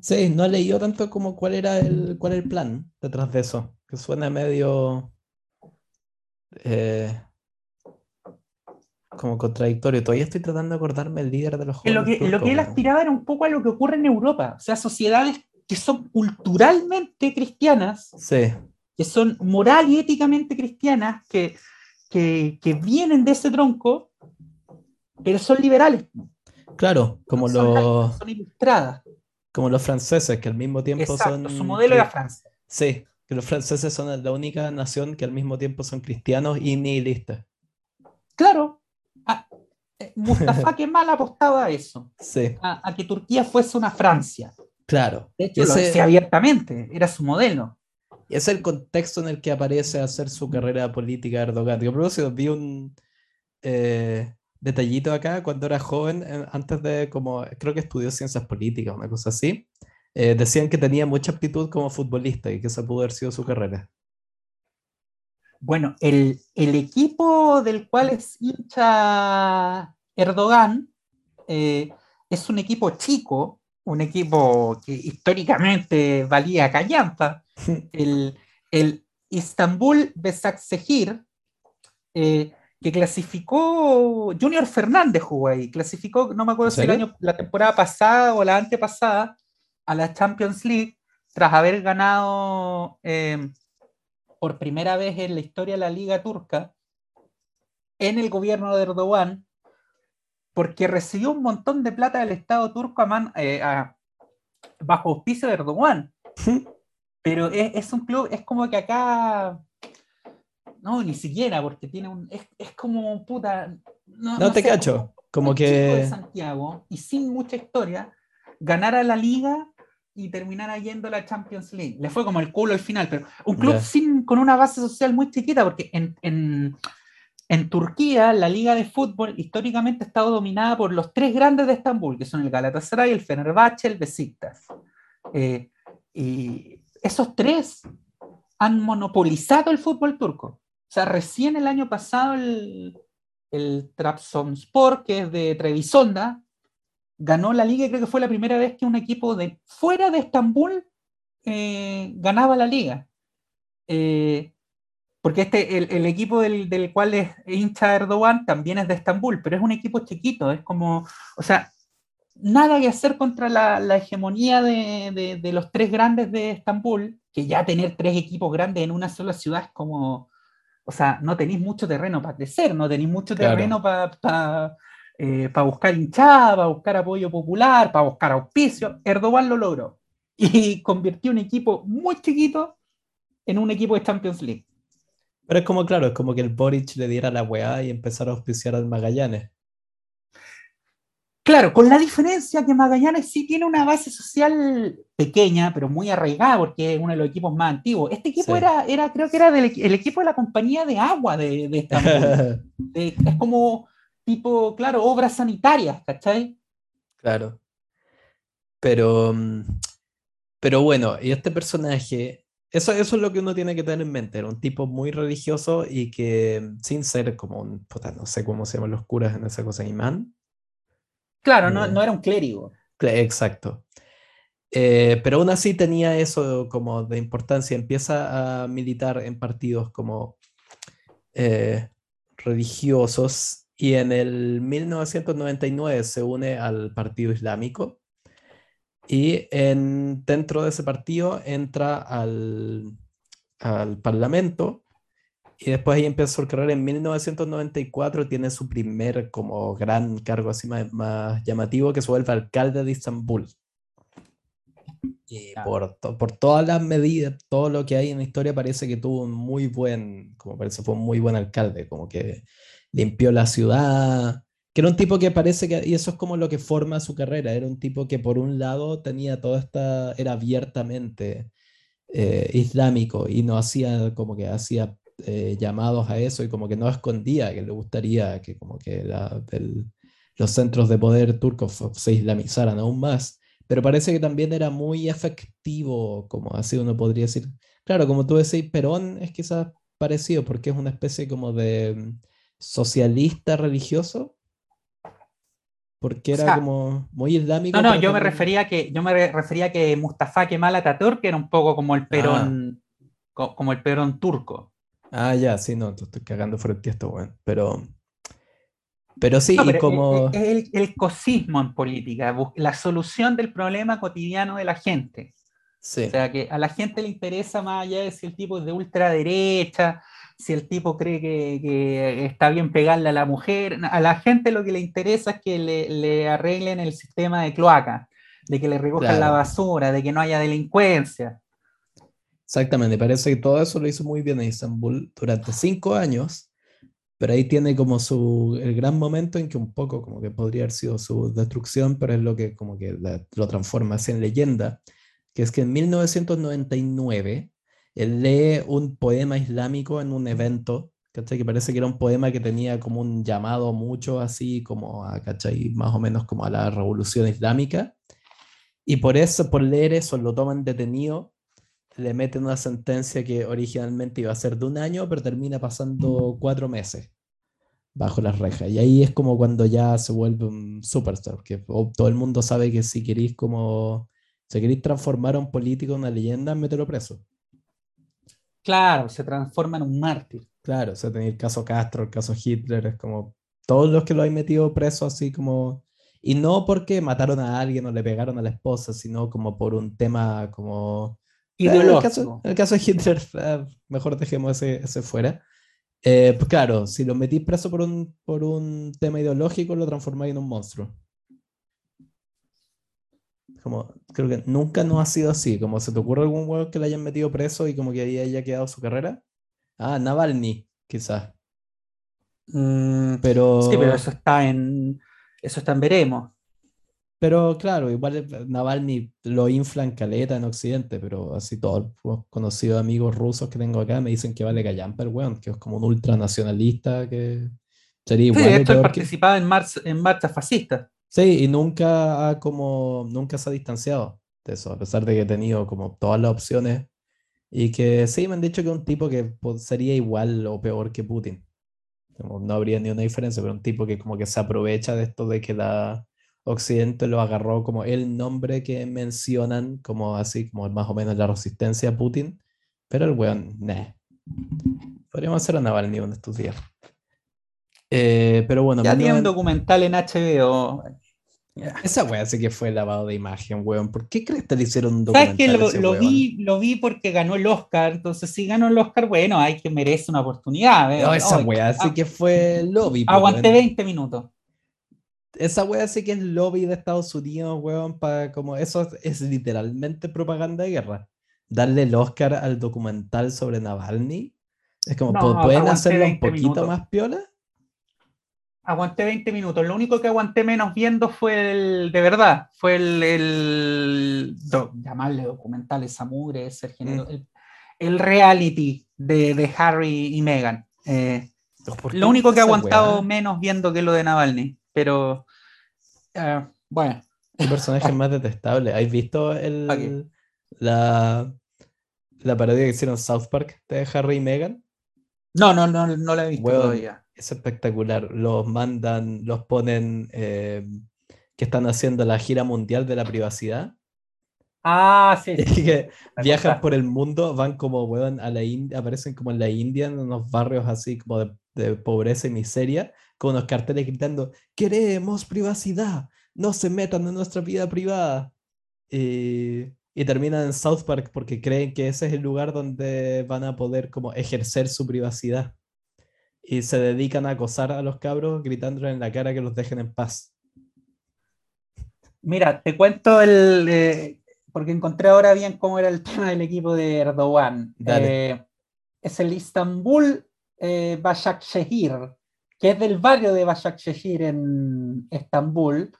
Sí, no he leído tanto como cuál era el, cuál el plan detrás de eso, que suena medio eh, como contradictorio. Todavía estoy tratando de acordarme el líder de los jóvenes. Lo que, lo que él aspiraba era un poco a lo que ocurre en Europa, o sea, sociedades que son culturalmente cristianas, sí. que son moral y éticamente cristianas, que, que, que vienen de ese tronco, pero son liberales. Claro, como los... Son ilustradas. Como los franceses, que al mismo tiempo Exacto, son... Su modelo era Francia. Sí, que los franceses son la única nación que al mismo tiempo son cristianos y nihilistas. Claro. Eh, Mustafa Kemal apostaba a eso. Sí. A, que Turquía fuese una Francia. Claro. De hecho, lo decía abiertamente, era su modelo. Y es el contexto en el que aparece a hacer su carrera política Erdogan. Yo, propósito, vi un eh, detallito acá cuando era joven, eh, antes de, como, creo que estudió ciencias políticas, una cosa así. Eh, decían que tenía mucha aptitud como futbolista y que esa pudo haber sido su carrera. Bueno, el, el equipo del cual es hincha Erdogan eh, es un equipo chico, un equipo que históricamente valía callampa. el, el Istanbul Besaksehir, eh, que clasificó, Junior Fernández jugó ahí, clasificó, no me acuerdo si el año, la temporada pasada o la antepasada, a la Champions League tras haber ganado eh, por primera vez en la historia de la Liga Turca en el gobierno de Erdogan, porque recibió un montón de plata del Estado turco eh, bajo auspicio de Erdogan. Pero es, un club, es como que acá. No, ni siquiera, porque tiene un. Es, como puta. No, te cacho. Como, que. de Santiago y sin mucha historia, ganar a la liga y terminara yendo a la Champions League. Le fue como el culo al final, pero un club sin, con una base social muy chiquita, porque en, en, en, Turquía la liga de fútbol históricamente ha estado dominada por los tres grandes de Estambul, que son el Galatasaray, el Fenerbahce, el Besiktas. Eh, y esos tres han monopolizado el fútbol turco. O sea, recién el año pasado el, el Trabzonspor, que es de Trevisonda, ganó la liga y creo que fue la primera vez que un equipo de fuera de Estambul eh, ganaba la liga. Eh, porque este, el, equipo del, cual es hincha Erdogan también es de Estambul, pero es un equipo chiquito, es como, o sea, nada que hacer contra la, hegemonía de, los tres grandes de Estambul, que ya tener tres equipos grandes en una sola ciudad es como, o sea, no tenéis mucho terreno para crecer, no tenéis mucho terreno para eh, para buscar hinchada, para buscar apoyo popular, para buscar auspicio. Erdogan lo logró y convirtió un equipo muy chiquito en un equipo de Champions League. Pero es como, claro, es como que el Boric le diera la weá y empezara a auspiciar al Magallanes. Claro, con la diferencia que Magallanes sí tiene una base social pequeña, pero muy arraigada, porque es uno de los equipos más antiguos. Este equipo era, era, creo que era del, el equipo de la compañía de agua de, de Estambul. es como tipo, claro, obras sanitarias, ¿cachai? Claro. Pero, mm, pero bueno, y este personaje, eso, eso es lo que uno tiene que tener en mente, era un tipo muy religioso y que mm, sin ser como un, puta, no sé cómo se llaman los curas en esa cosa, imán. Claro, no, no era un clérigo. Exacto. Eh, pero aún así tenía eso como de importancia, empieza a militar en partidos como eh, religiosos y en el 1999 se une al Partido Islámico y en, dentro de ese partido entra al, al Parlamento y después ahí empieza su carrera en 1994 tiene su primer como gran cargo así más, más llamativo que se vuelve alcalde de Istambul. Y por, por todas las medidas, todo lo que hay en la historia parece que tuvo un muy buen, como parece fue un muy buen alcalde, como que limpió la ciudad, que era un tipo que parece que, y eso es como lo que forma su carrera, era un tipo que por un lado tenía toda esta, era abiertamente eh, islámico y no hacía como que hacía eh, llamados a eso y como que no escondía que le gustaría que como que los centros de poder turcos se islamizaran aún más, pero parece que también era muy efectivo, como así uno podría decir. Claro, como tú decís, Perón es quizás parecido porque es una especie como de socialista religioso, porque era como muy islámico. No, no, yo me refería que yo me refería que Mustafa Kemal Atatürk era un poco como el Perón, ah. como el Perón turco. Ah, ya, sí, no, estoy cagando frente a esto, bueno, pero pero sí, como... Es, el, cosismo en política, la solución del problema cotidiano de la gente. Sí. O sea, que a la gente le interesa más allá de si el tipo es de ultraderecha, si el tipo cree que, está bien pegarle a la mujer. A la gente lo que le interesa es que le, arreglen el sistema de cloaca, de que le recojan la basura, de que no haya delincuencia. Exactamente, parece que todo eso lo hizo muy bien en Estambul durante cinco años pero ahí tiene como su, el gran momento en que un poco como que podría haber sido su destrucción, pero es lo que como que lo transforma así en leyenda, que es que en 1999 él lee un poema islámico en un evento, ¿cachai? Que parece que era un poema que tenía como un llamado mucho así como a, ¿cachai? Más o menos como a la revolución islámica. Y por eso, por leer eso, lo toman detenido le meten una sentencia que originalmente iba a ser de un año, pero termina pasando cuatro meses bajo las rejas. Y ahí es como cuando ya se vuelve un superstar, que todo el mundo sabe que si queréis como, si queréis transformar a un político en una leyenda, mételo preso. Claro, se transforma en un mártir. Claro, o sea, tenéis el caso Castro, el caso Hitler, es como todos los que lo han metido preso así como... Y no porque mataron a alguien o le pegaron a la esposa, sino como por un tema como en el, caso, de Hitler, ah, mejor dejemos ese, fuera. Eh, pues claro, si lo metís preso por un, por un tema ideológico, lo transformáis en un monstruo. Como, creo que nunca no ha sido así. Como se te ocurre algún huevo que le hayan metido preso y como que ahí haya quedado su carrera. Ah, Navalny, quizás. Mm, pero... Sí, pero eso está en. Eso está en veremos. Pero claro, igual Navalny lo inflan caleta en Occidente, pero así todos los conocidos amigos rusos que tengo acá me dicen que vale callampa el weón, que es como un ultranacionalista que sería igual. Sí, esto participaba en, marcha, en marchas fascistas. Sí, y nunca ha como, nunca se ha distanciado de eso, a pesar de que ha tenido como todas las opciones y que sí, me han dicho que un tipo que pues, sería igual o peor que Putin. no habría ni una diferencia, pero un tipo que como que se aprovecha de esto de que la Occidente lo agarró como el nombre que mencionan, como así, como más o menos la resistencia a Putin, pero el weón, nah. Podríamos hacer a Navalny uno de estos días. Eh, pero bueno, ya tiene un documental en HBO. Esa weá sí que fue lavado de imagen, weón. ¿Por qué crees que le hicieron un documental? ¿Sabes que lo, vi, lo vi porque ganó el Oscar. Entonces, si ganó el Oscar, bueno, hay que merece una oportunidad. No, esa weá sí que fue lobby. Pues, aguanté 20 minutos esa wea sí que es lobby de Estados Unidos, weón, para como eso es, literalmente propaganda de guerra. Darle el Oscar al documental sobre Navalny. Es como, ¿pueden hacerlo un poquito más piola? Aguanté 20 minutos. Lo único que aguanté menos viendo fue el, de verdad, fue el, el llamarle documental esa mugre, ese género, mm. el, reality de, Harry y Meghan. Eh, lo único que he aguantado menos viendo que lo de Navalny pero uh, bueno. El personaje más detestable. ¿Has visto el, la, la parodia que hicieron South Park de Harry y Meghan? No, no, no, no la he visto todavía. Es espectacular. Los mandan, los ponen eh, que están haciendo la gira mundial de la privacidad. Ah, sí. que viajan por el mundo, van como, weón, a la India, aparecen como en la India, en unos barrios así como de, de pobreza y miseria, con unos carteles gritando, queremos privacidad, no se metan en nuestra vida privada. Y, y terminan en South Park porque creen que ese es el lugar donde van a poder como ejercer su privacidad. Y se dedican a acosar a los cabros gritándoles en la cara que los dejen en paz. Mira, te cuento el... Eh, porque encontré ahora bien cómo era el tema del equipo de Erdogan. Eh, es el Istanbul eh, Başakşehir que es del barrio de Başakşehir en Estambul,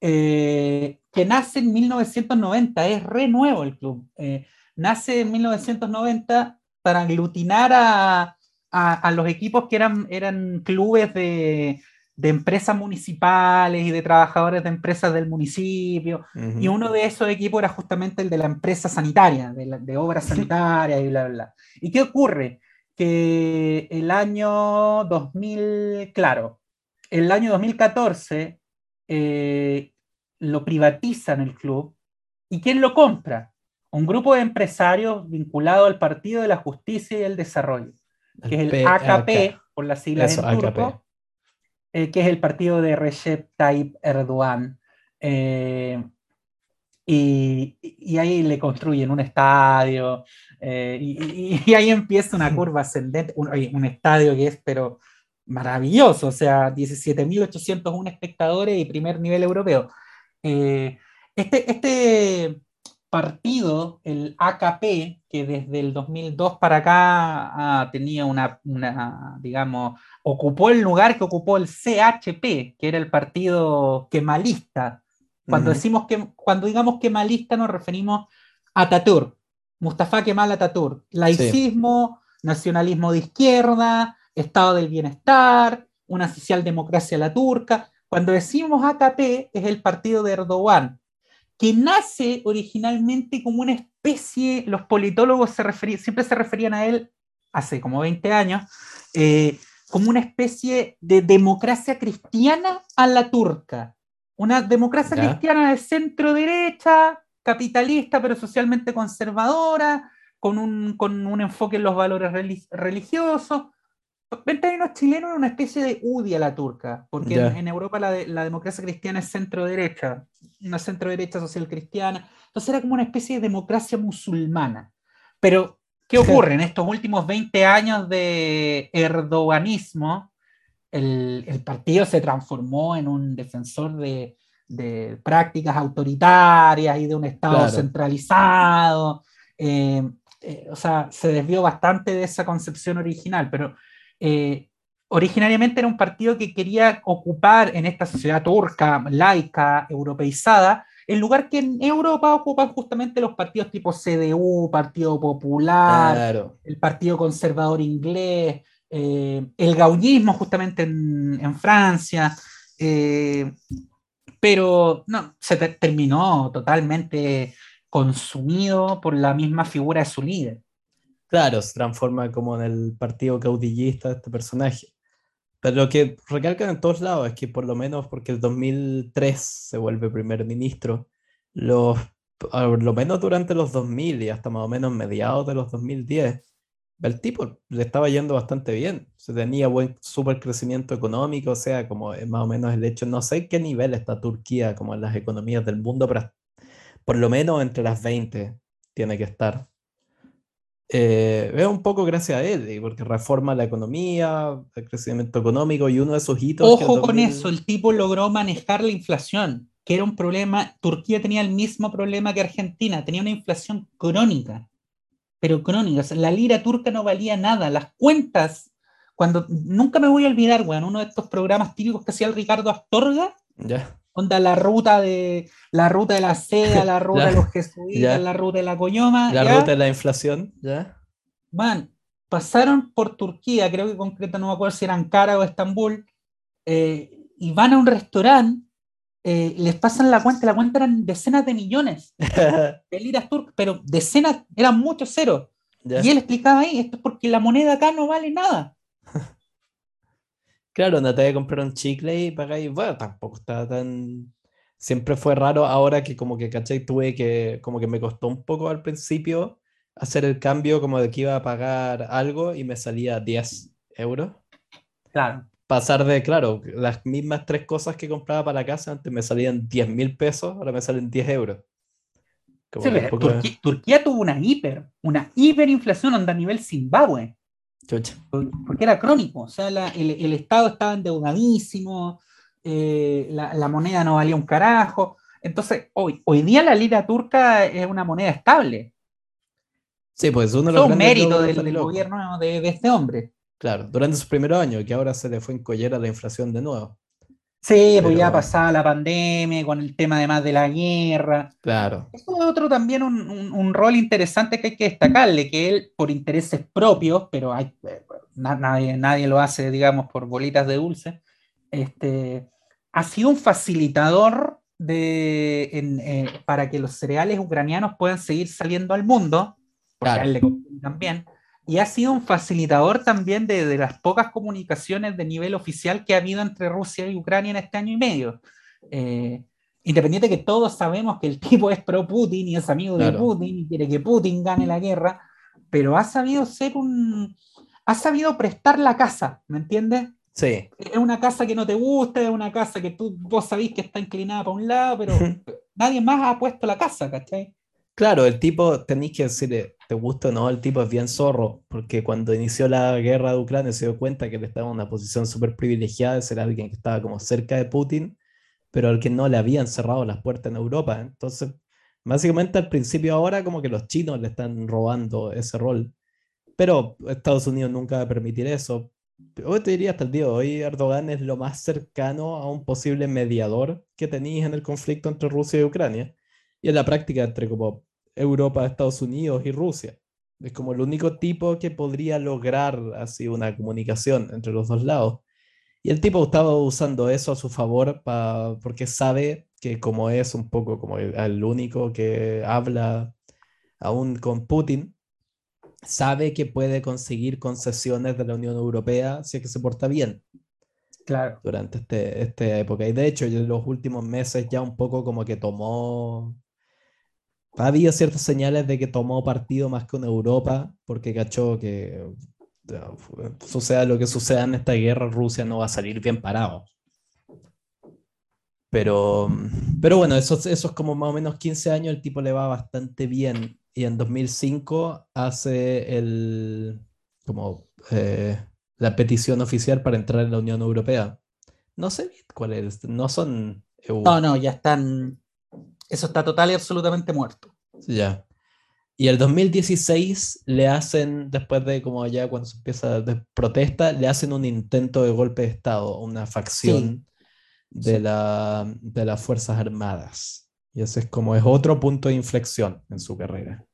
eh, que nace en 1990, es re nuevo el club. Eh, nace en 1990 para aglutinar a, a, los equipos que eran, eran clubes de, de empresas municipales y de trabajadores de empresas del municipio. Y uno de esos equipos era justamente el de la empresa sanitaria, de, de obras sanitarias y bla, bla, bla. ¿Y qué ocurre? Que el año 2000, claro, el año 2014 eh, lo privatizan el club. ¿Y quién lo compra? Un grupo de empresarios vinculado al Partido de la Justicia y el Desarrollo, que es el AKP, por las siglas en turco, eh, que es el partido de Recep Tayyip Erdogan. Eh, y, ahí le construyen un estadio, eh, y, ahí empieza una curva ascendente, un, estadio que es, pero maravilloso, o sea, 17.801 espectadores y primer nivel europeo. este, este partido, el AKP, que desde el 2002 para acá ah, tenía una, una, digamos, ocupó el lugar que ocupó el CHP, que era el partido kemalista. Cuando, decimos que, cuando digamos kemalista nos referimos a Ataturk, Mustafa Kemal Ataturk, laicismo, nacionalismo de izquierda, estado del bienestar, una socialdemocracia la turca. Cuando decimos AKP es el partido de Erdogan, que nace originalmente como una especie, los politólogos se siempre se referían a él hace como 20 años, eh, como una especie de democracia cristiana a la turca. Una democracia cristiana de centro derecha, capitalista pero socialmente conservadora, con un, con un enfoque en los valores religiosos. En términos chilenos una especie de UDI a la turca, porque en, Europa la, la, democracia cristiana es centro derecha, una centro derecha social cristiana. Entonces era como una especie de democracia musulmana. Pero ¿Qué ocurre? En estos últimos 20 años de erdoganismo, el, partido se transformó en un defensor de, prácticas autoritarias y de un Estado centralizado. Eh, eh, o sea, se desvió bastante de esa concepción original, pero eh, originariamente era un partido que quería ocupar en esta sociedad turca, laica, europeizada, el lugar que en Europa ocupan justamente los partidos tipo CDU, Partido Popular, el Partido Conservador Inglés, eh, el gaullismo justamente en, Francia, eh, pero no, se terminó totalmente consumido por la misma figura de su líder. Claro, se transforma como en el partido caudillista de este personaje. Pero lo que recalcan en todos lados es que por lo menos porque el 2003 se vuelve primer ministro, los, por lo menos durante los 2000 y hasta más o menos mediados de los 2010, el tipo le estaba yendo bastante bien. Se tenía buen super crecimiento económico, o sea, como más o menos el hecho, no sé qué nivel está Turquía como en las economías del mundo, pero por lo menos entre las 20 tiene que estar. Eh, es un poco gracias a él, porque reforma la economía, el crecimiento económico y uno de sus hitos. Ojo con eso, el tipo logró manejar la inflación, que era un problema. Turquía tenía el mismo problema que Argentina, tenía una inflación crónica, pero crónica. la lira turca no valía nada. Las cuentas, cuando nunca me voy a olvidar, bueno, uno de estos programas típicos que hacía el Ricardo Astorga. Ya. Onda la ruta de la ruta de la seda, la ruta de los jesuitas, la ruta de la coñoma. La ruta de la inflación, ya. Van, pasaron por Turquía, creo que concreto no me acuerdo si era Ankara o Estambul, eh, y van a un restaurante, eh, les pasan la cuenta, la cuenta eran decenas de millones de liras turcas, pero decenas, eran muchos ceros. Y él explicaba ahí, esto es porque la moneda acá no vale nada. Claro, no te voy a comprar un chicle y pagáis. Bueno, tampoco está tan. Siempre fue raro ahora que, como que, ¿cachai? Tuve que. Como que me costó un poco al principio hacer el cambio, como de que iba a pagar algo y me salía 10 euros. Claro. Pasar de, claro, las mismas tres cosas que compraba para la casa, antes me salían 10 mil pesos, ahora me salen 10 euros. Turquía, tuvo una hiper, una hiperinflación onda a nivel Zimbabue. Porque era crónico, o sea, el, Estado estaba endeudadísimo, eh, la, moneda no valía un carajo. Entonces, hoy, hoy día la lira turca es una moneda estable. Sí, pues uno es un mérito del, gobierno de, este hombre. Claro, durante sus primeros años, que ahora se le fue en collera la inflación de nuevo. Sí, pues ya pasaba la pandemia, con el tema además de la guerra. Claro. Eso es otro también un, rol interesante que hay que destacarle, que él, por intereses propios, pero hay, eh, nadie, nadie lo hace, digamos, por bolitas de dulce, este, ha sido un facilitador de, eh, para que los cereales ucranianos puedan seguir saliendo al mundo, también, y ha sido un facilitador también de, de, las pocas comunicaciones de nivel oficial que ha habido entre Rusia y Ucrania en este año y medio. Eh, independiente que todos sabemos que el tipo es pro Putin y es amigo de Putin y quiere que Putin gane la guerra, pero ha sabido ser un, ha sabido prestar la casa, ¿me entiendes? Sí. Es una casa que no te gusta, es una casa que tú, vos sabés que está inclinada para un lado, pero nadie más ha puesto la casa, ¿cachai? Claro, el tipo, tenéis que decirle, te gusta o no, el tipo es bien zorro, porque cuando inició la guerra de Ucrania se dio cuenta que él estaba en una posición súper privilegiada de ser alguien que estaba como cerca de Putin, pero al que no le habían cerrado las puertas en Europa. Entonces, básicamente al principio ahora como que los chinos le están robando ese rol. Pero Estados Unidos nunca va a permitir eso. Hoy te diría hasta el día de hoy, Erdogan es lo más cercano a un posible mediador que tenéis en el conflicto entre Rusia y Ucrania. Y en la práctica entre como Europa, Estados Unidos y Rusia. Es como el único tipo que podría lograr así una comunicación entre los dos lados. Y el tipo estaba usando eso a su favor porque sabe que como es un poco como el único que habla aún con Putin, sabe que puede conseguir concesiones de la Unión Europea si es que se porta bien. Claro. Durante este, esta época. Y de hecho, en los últimos meses ya un poco como que tomó. Ha habido ciertas señales de que tomó partido más con Europa, porque cachó que suceda lo que suceda en esta guerra, Rusia no va a salir bien parado. Pero, pero bueno, esos, esos como más o menos 15 años el tipo le va bastante bien y en 2005 hace el, como, eh, la petición oficial para entrar en la Unión Europea. No sé cuál es, no son EU. No, no, ya están, eso está total y absolutamente muerto. Ya. Y el 2016 le hacen, después de como ya cuando se empieza de protesta, le hacen un intento de golpe de Estado, una facción de, La, de las Fuerzas Armadas. Y ese es como es otro punto de inflexión en su carrera.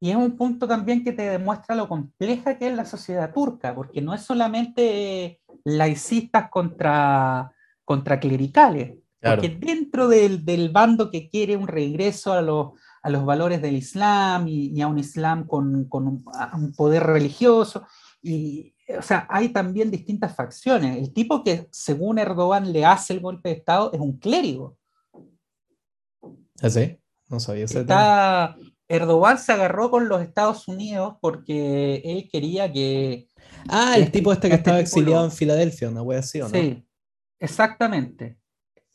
Y es un punto también que te demuestra lo compleja que es la sociedad turca, porque no es solamente laicistas contra, contra clericales, porque dentro del, del, bando que quiere un regreso a los, a los valores del Islam y, a un Islam con, con un, un, poder religioso, y, o sea, hay también distintas facciones. El tipo que según Erdogan le hace el golpe de Estado es un clérigo. ¿Ah, sí? No sabía ese Está... Erdogan se agarró con los Estados Unidos porque él quería que... Ah, el tipo este que estaba exiliado en Filadelfia, una wea así, ¿o no? Sí, exactamente.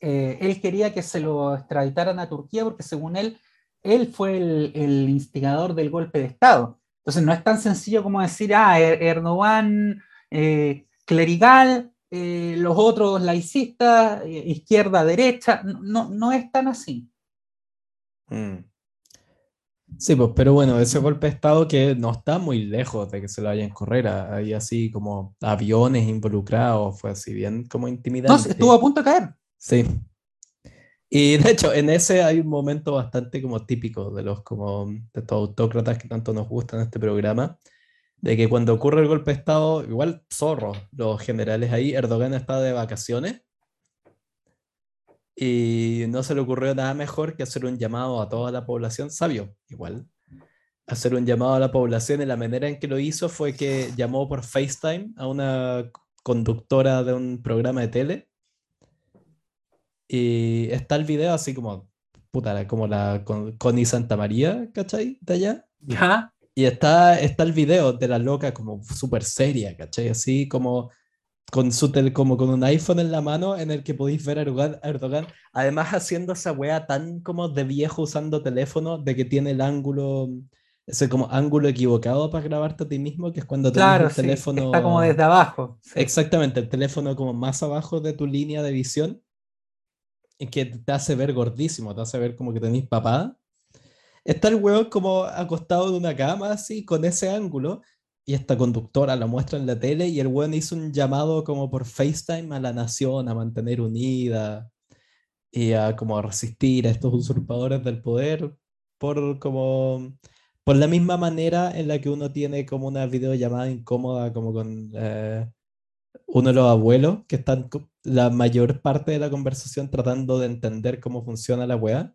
Eh, él quería que se lo extraditaran a Turquía porque según él, él fue el, instigador del golpe de Estado. Entonces no es tan sencillo como decir, ah, er-, Erdogan eh, clerical, eh, los otros laicistas, izquierda, derecha, no, no es tan así. Mm. Sí, pues, pero bueno, ese golpe de Estado que no está muy lejos de que se lo vayan a correr, hay así como aviones involucrados, fue así bien como intimidante. No, estuvo a punto de caer. Sí. Y de hecho, en ese hay un momento bastante como típico de los como de estos autócratas que tanto nos gustan en este programa, de que cuando ocurre el golpe de Estado, igual zorro, los generales ahí, Erdogan está de vacaciones y no se le ocurrió nada mejor que hacer un llamado a toda la población sabio, igual. Hacer un llamado a la población y la manera en que lo hizo fue que llamó por FaceTime a una conductora de un programa de tele. Y está el video así como, puta, como la con, Connie Santa María, ¿cachai? De allá. Y está, está el video de la loca como súper seria, ¿cachai? Así como con su como con un iPhone en la mano en el que podéis ver a Erdogan, además haciendo esa wea tan como de viejo usando teléfono, de que tiene el ángulo, ese como ángulo equivocado para grabarte a ti mismo, que es cuando claro, el teléfono... Está como desde abajo. Exactamente, el teléfono como más abajo de tu línea de visión, que te hace ver gordísimo, te hace ver como que tenéis papada. Está el weón como acostado en una cama, así, con ese ángulo, y esta conductora la muestra en la tele y el buen hizo un llamado como por FaceTime a la nación a mantener unida y a como resistir a estos usurpadores del poder por como por la misma manera en la que uno tiene como una videollamada incómoda como con eh, uno de los abuelos que están la mayor parte de la conversación tratando de entender cómo funciona la weá.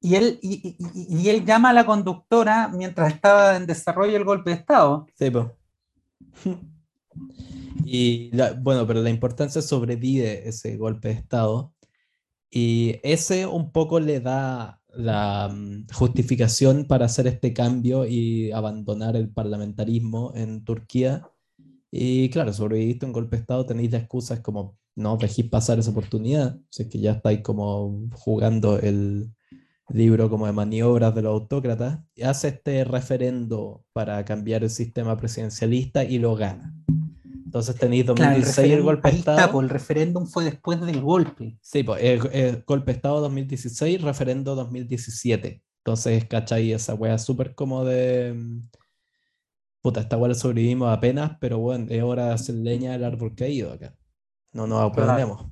Y él, y, y- y- y él llama a la conductora mientras estaba en desarrollo el golpe de Estado. Sí, po. Y la- bueno, pero la importancia sobrevive ese golpe de Estado. Y ese un poco le da la mm, justificación para hacer este cambio y abandonar el parlamentarismo en Turquía. Y claro, sobreviviste un golpe de Estado, tenéis la excusa, es como no dejéis pasar esa oportunidad. Si es que ya estáis como jugando el libro como de maniobras de los autócratas, hace este referendo para cambiar el sistema presidencialista y lo gana. Entonces tenéis Claro, el 2016 el golpe de ahí está, Estado. pues, el referéndum fue después del golpe. Sí, pues, el, el golpe de Estado 2016, referendo 2017. Entonces, ¿cachai? Esa wea súper como de. mm, Puta, esta wea la sobrevivimos apenas, pero bueno, es hora de hacer leña del árbol caído acá. No nos aprendemos.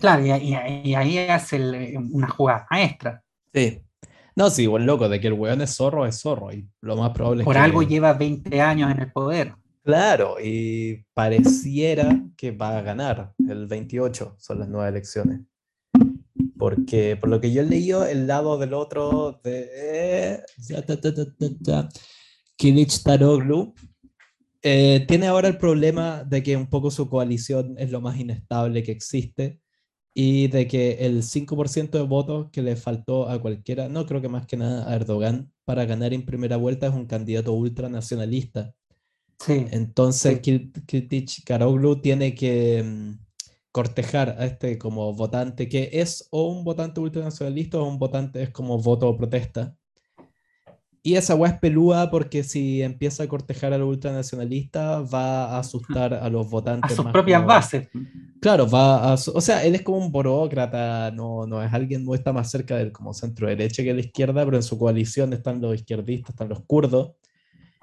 Claro, y, y- y ahí hace el- una jugada maestra. Sí. No, sí, igual loco, de que el weón es zorro, es zorro. Y lo más probable es Por que. algo lleva 20 años en el poder. Claro, y pareciera que va a ganar el 28, son las nuevas elecciones. Porque por lo que yo he leído, el lado del otro de ya, ta, ta, ta, ta, ta, Kılıçdaroğlu, eh, tiene ahora el problema de que un poco su coalición es lo más inestable que existe y de que el 5% de votos que le faltó a cualquiera, no creo que más que nada a Erdogan, para ganar en primera vuelta es un candidato ultranacionalista. Sí. Entonces, Sí. Kilic Karoglu tiene que mm, cortejar a este como votante que es o un votante ultranacionalista o un votante es como voto o protesta. Y esa weá es pelúa porque si empieza a cortejar al ultranacionalista va a asustar a los A votantes sus más propias como- bases. Claro, va a o sea, él es como un burócrata, no, no es alguien, no está más cerca del como centro derecha que de la izquierda, pero en su coalición están los izquierdistas, están los kurdos,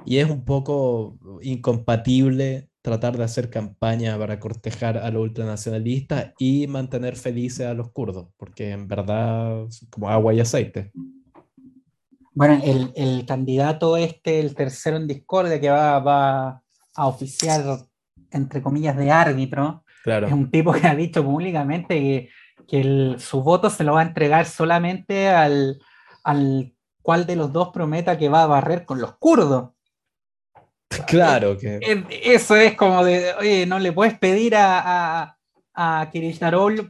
y es un poco incompatible tratar de hacer campaña para cortejar a los ultranacionalistas y mantener felices a los kurdos, porque en verdad es como agua y aceite. Bueno, el, el candidato este, el tercero en discordia, que va, va a oficiar, entre comillas, de árbitro, Claro, es un tipo que ha dicho públicamente que, que el- su voto se lo va a entregar solamente al, al cual de los dos prometa que va a barrer con los kurdos. claro que Eso es como de, oye, no le puedes pedir a, a, a que,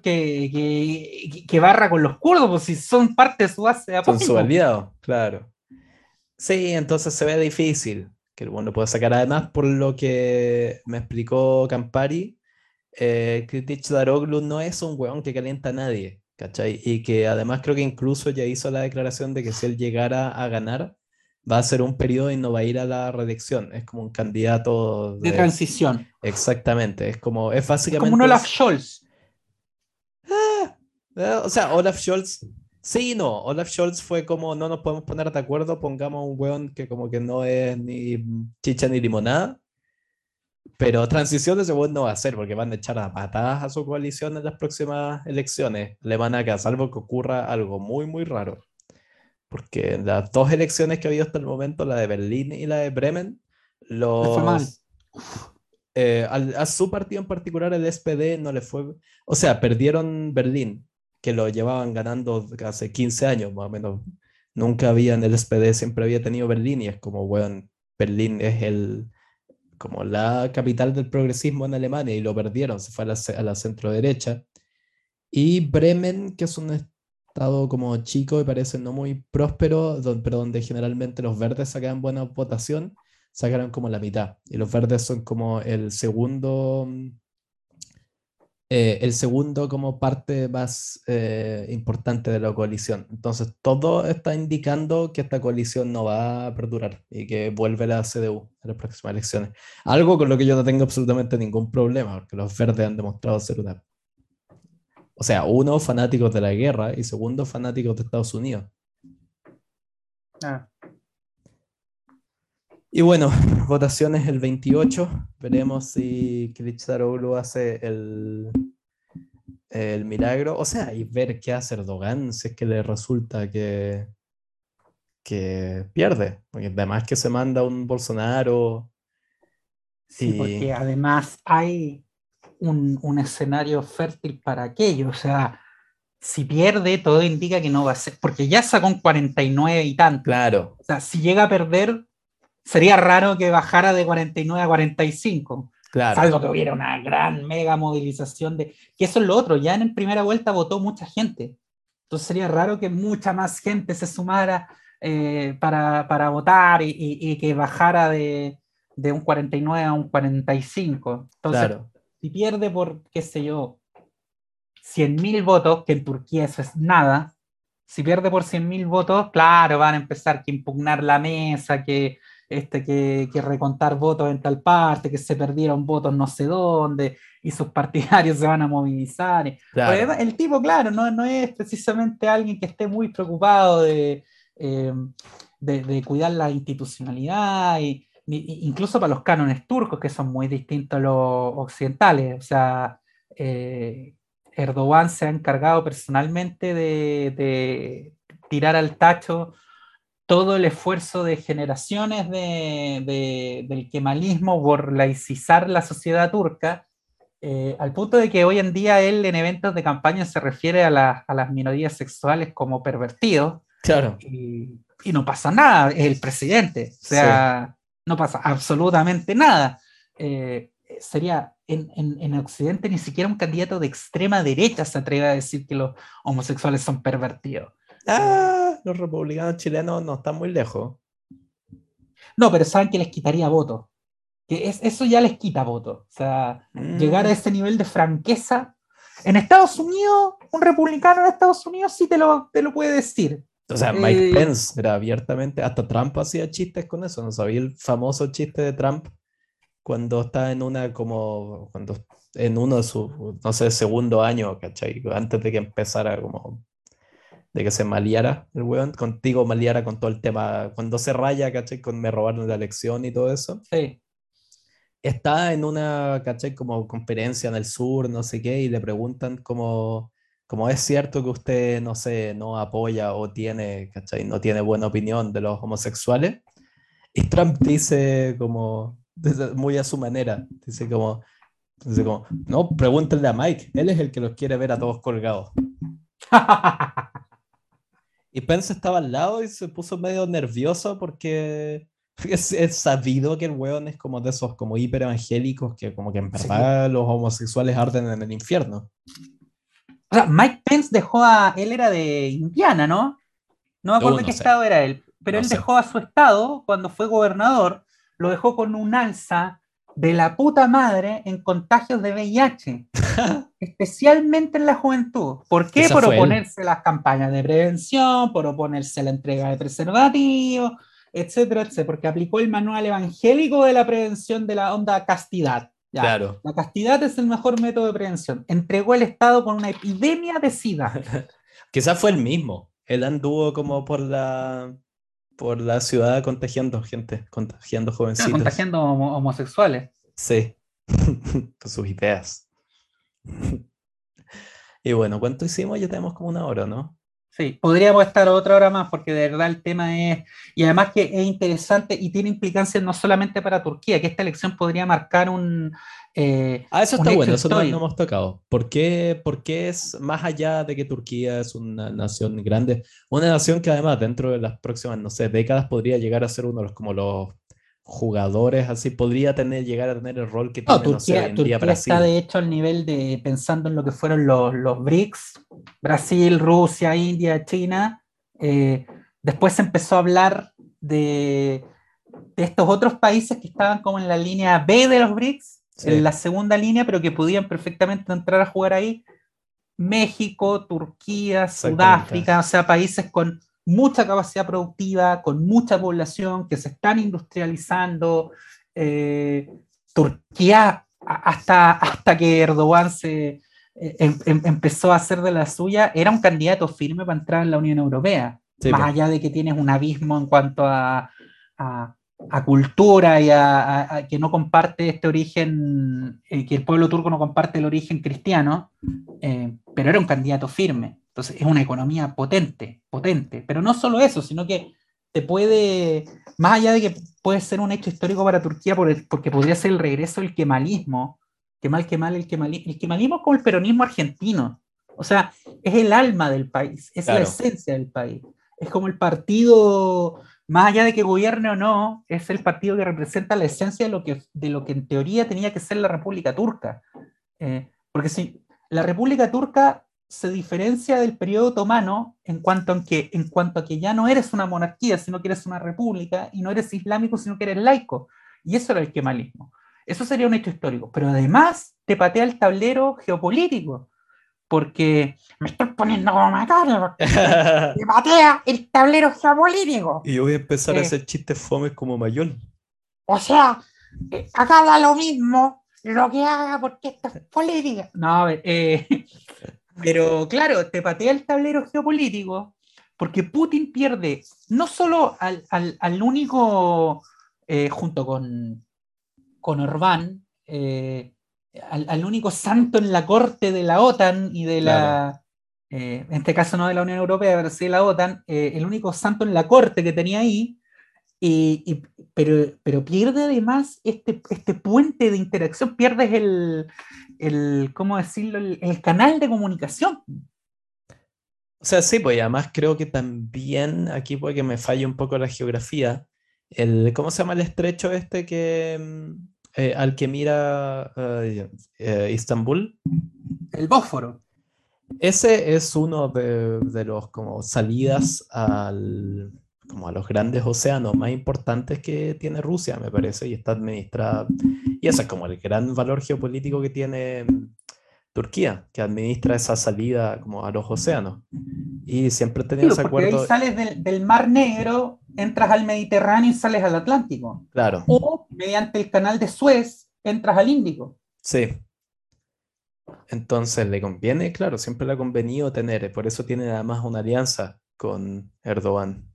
que, que barra con los kurdos, pues si son parte de su base de son apoyo. aliados, claro. Sí, entonces se ve difícil que el bueno pueda sacar. Además, por lo que me explicó Campari, eh, Kritic Daroglu no es un weón que calienta a nadie, ¿cachai? Y que además creo que incluso ya hizo la declaración de que si él llegara a ganar, va a ser un periodo y no va a ir a la reelección. Es como un candidato de de- transición. Exactamente, es como, es Es básicamente... como un Olaf Scholz. Eh, O sea, Olaf Scholz, sí no. Olaf Scholz fue como no nos podemos poner de acuerdo, pongamos un weón que como que no es ni chicha ni limonada. Pero transición ese weón no va a hacer porque van a echar a patadas a su coalición en las próximas elecciones. Le van a salvo que ocurra algo muy, muy raro. Porque las dos elecciones que ha habido hasta el momento, la de Berlín y la de Bremen, los, fue mal. eh, al- a su partido en particular, el SPD, no le fue. O sea, perdieron Berlín, que lo llevaban ganando hace 15 años más o menos. Nunca había en el SPD, siempre había tenido Berlín y es como, bueno, Berlín es el, como la capital del progresismo en Alemania y lo perdieron, se fue a la, a la centro derecha. Y Bremen, que es un estado como chico y parece no muy próspero, pero donde generalmente los verdes sacan buena votación, sacaron como la mitad. Y los verdes son como el segundo, mm, eh, el segundo como parte más eh, importante de la coalición. Entonces, todo está indicando que esta coalición no va a perdurar y que vuelve la CDU en las próximas elecciones. Algo con lo que yo no tengo absolutamente ningún problema, porque los verdes han demostrado ser una... O sea, uno, fanáticos de la guerra y segundo, fanáticos de Estados Unidos. Ah, Y bueno, votaciones el 28. Veremos si Kılıçdaroğlu hace el, el milagro. O sea, y ver qué hace Erdogan, si es que le resulta que, que pierde, porque además que se manda un Bolsonaro. Sí, porque además hay un, un, escenario fértil para aquello, o sea, si pierde, todo indica que no va a ser, porque ya sacó un 49 y tanto. Claro. O sea, si llega a perder, sería raro que bajara de 49 a 45. Claro. Salvo que hubiera una gran mega movilización de. Que eso es lo otro, ya en primera vuelta votó mucha gente. Entonces sería raro que mucha más gente se sumara eh, para, para, votar y, y, que bajara de, de, un 49 a un 45. Entonces, claro. Si pierde por, qué sé yo, 100.000 votos, que en Turquía eso es nada, si pierde por 100.000 votos, claro, van a empezar que impugnar la mesa, que, este, que, que, recontar votos en tal parte, que se perdieron votos no sé dónde, y sus partidarios se van a movilizar. Claro. El tipo, claro, no, no es precisamente alguien que esté muy preocupado de, eh, de, cuidar la institucionalidad, y, incluso para los cánones turcos, que son muy distintos a los occidentales. O sea, eh, Erdogan se ha encargado personalmente de, tirar al tacho todo el esfuerzo de generaciones de, del kemalismo por laicizar la sociedad turca, eh, al punto de que hoy en día él en eventos de campaña se refiere a, a las minorías sexuales como pervertidos, Claro. Y, no pasa nada, es el presidente. O sea, no pasa absolutamente nada. Eh, sería en, en, Occidente ni siquiera un candidato de extrema derecha se atreve a decir que los homosexuales son pervertidos. Ah, los republicanos chilenos no están muy lejos. No, pero saben que les quitaría votos. Que es, eso ya les quita votos. O sea, llegar a mm. ese nivel de franqueza. En Estados Unidos, un republicano en Estados Unidos sí te lo, te lo puede decir. O sea, Mike eh, Pence era abiertamente, hasta Trump hacía chistes con eso, ¿no sabía el famoso chiste de Trump cuando está en una como, cuando en uno de sus, no sé, segundo año, ¿cachai? Antes de que empezara como, de que se maliara el weón, contigo maliara con todo el tema, cuando se raya, ¿cachai? Con me robaron la lección y todo eso. Sí. Está en una, ¿cachai? Como conferencia en el sur, no sé qué, y le preguntan como como es cierto que usted, no sé, no apoya o tiene, ¿cachai? No tiene buena opinión de los homosexuales. Y Trump dice como, muy a su manera, dice como, dice como, no, pregúntenle a Mike, él es el que los quiere ver a todos colgados. y Pence estaba al lado y se puso medio nervioso porque es, sabido que el weón es como de esos como hiper evangélicos que como que en verdad los homosexuales arden en el infierno. O sea, Mike Pence dejó a. Él era de Indiana, ¿no? No me acuerdo qué estado era él. Pero él dejó a su estado cuando fue gobernador, lo dejó con un alza de la puta madre en contagios de VIH, especialmente en la juventud. ¿Por qué? por oponerse a las campañas de prevención, por oponerse a la entrega de preservativos, etcétera, etcétera, porque aplicó el manual evangélico de la prevención de la onda castidad. Claro. La castidad es el mejor método de prevención. Entregó el Estado con una epidemia de SIDA. Quizás fue el mismo. Él anduvo como por la por la ciudad contagiando gente, contagiando jovencitos. contagiando homosexuales. Sí, con sus ideas. y bueno, ¿cuánto hicimos? Ya tenemos como una hora, ¿no? Sí, podríamos estar otra hora más porque de verdad el tema es, y además que es interesante y tiene implicancias no solamente para Turquía, que esta elección podría marcar un... Eh, ah, eso está bueno, eso no, hemos tocado. ¿Por qué, ¿Por qué es más allá de que Turquía es una nación grande? Una nación que además dentro de las próximas, no sé, décadas podría llegar a ser uno de los como los jugadores, así podría tener, llegar a tener el rol que tiene Turquía, no Turquía está de hecho al nivel de, pensando en lo que fueron los, los BRICS, Brasil, Rusia, India, China, eh, después se empezó a hablar de, de, estos otros países que estaban como en la línea B de los BRICS, en la segunda línea, pero que podían perfectamente entrar a jugar ahí, México, Turquía, Sudáfrica, o sea, países con mucha capacidad productiva, con mucha población, que se están industrializando. Eh, Turquía, hasta, hasta que Erdogan se eh, em, em, empezó a hacer de la suya, era un candidato firme para entrar en la Unión Europea. más allá de que tienes un abismo en cuanto a, a, cultura y a, que no comparte este origen, eh, que el pueblo turco no comparte el origen cristiano, pero era un candidato firme. Entonces es una economía potente, potente. Pero no solo eso, sino que te puede, más allá de que puede ser un hecho histórico para Turquía porque podría ser el regreso del kemalismo, que mal, que mal, el, kemalismo, el kemalismo es como el peronismo argentino, o sea, es el alma del país, es la esencia del país, es como el partido, más allá de que gobierne o no, es el partido que representa la esencia de lo que, de lo que en teoría tenía que ser la República Turca. Eh, porque si la República Turca se diferencia del periodo otomano en cuanto, a que, en cuanto a que ya no eres una monarquía, sino que eres una república, y no eres islámico, sino que eres laico. Y eso era el kemalismo. Eso sería un hecho histórico. Pero además te patea el tablero geopolítico, porque me estoy poniendo como Macario, te patea el tablero geopolítico. Y yo voy a empezar a hacer chistes fomes como Mayol. O sea, eh, acá da lo mismo lo que haga porque esto es política. No, a ver, eh, pero claro, te patea el tablero geopolítico porque Putin pierde no solo al, único, eh, junto con, con Orbán, eh, al, único santo en la corte de la OTAN y de la, eh, en este caso no de la Unión Europea, pero sí de la OTAN, el único santo en la corte que tenía ahí, y, pero, pero pierde además este, este puente de interacción, pierdes el, el, ¿cómo decirlo?, el, canal de comunicación. O sea, sí, pues además creo que también aquí puede que me falle un poco la geografía. El, ¿Cómo se llama el estrecho este que mm, eh, al que mira uh, Istambul? El Bósforo. Ese es uno de, de los como salidas al, como a los grandes océanos más importantes que tiene Rusia, me parece, y está administrada, y ese es como el gran valor geopolítico que tiene mm, Turquía, que administra esa salida como a los océanos. Y siempre tenía ese acuerdo. Ahí sales del, del, Mar Negro, entras al Mediterráneo y sales al Atlántico. Claro. O mediante el canal de Suez, entras al Índico. Sí. Entonces le conviene, claro, siempre le ha convenido tener, por eso tiene además una alianza con Erdogan.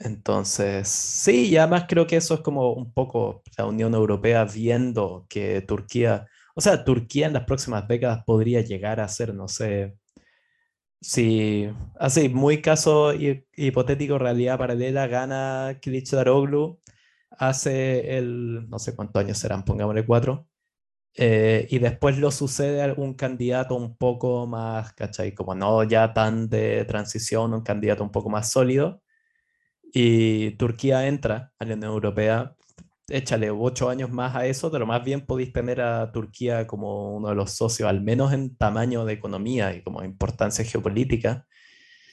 Entonces, sí, y además creo que eso es como un poco la Unión Europea viendo que Turquía, o sea, Turquía en las próximas décadas podría llegar a ser, no sé, si, así, muy caso hipotético, realidad paralela, gana Kılıçdaroğlu, hace el, no sé cuántos años serán, pongámosle cuatro, eh, y después lo sucede algún candidato un poco más, ¿cachai? Como no ya tan de transición, un candidato un poco más sólido y Turquía entra a la Unión Europea, échale ocho años más a eso, pero más bien podéis tener a Turquía como uno de los socios, al menos en tamaño de economía y como importancia geopolítica,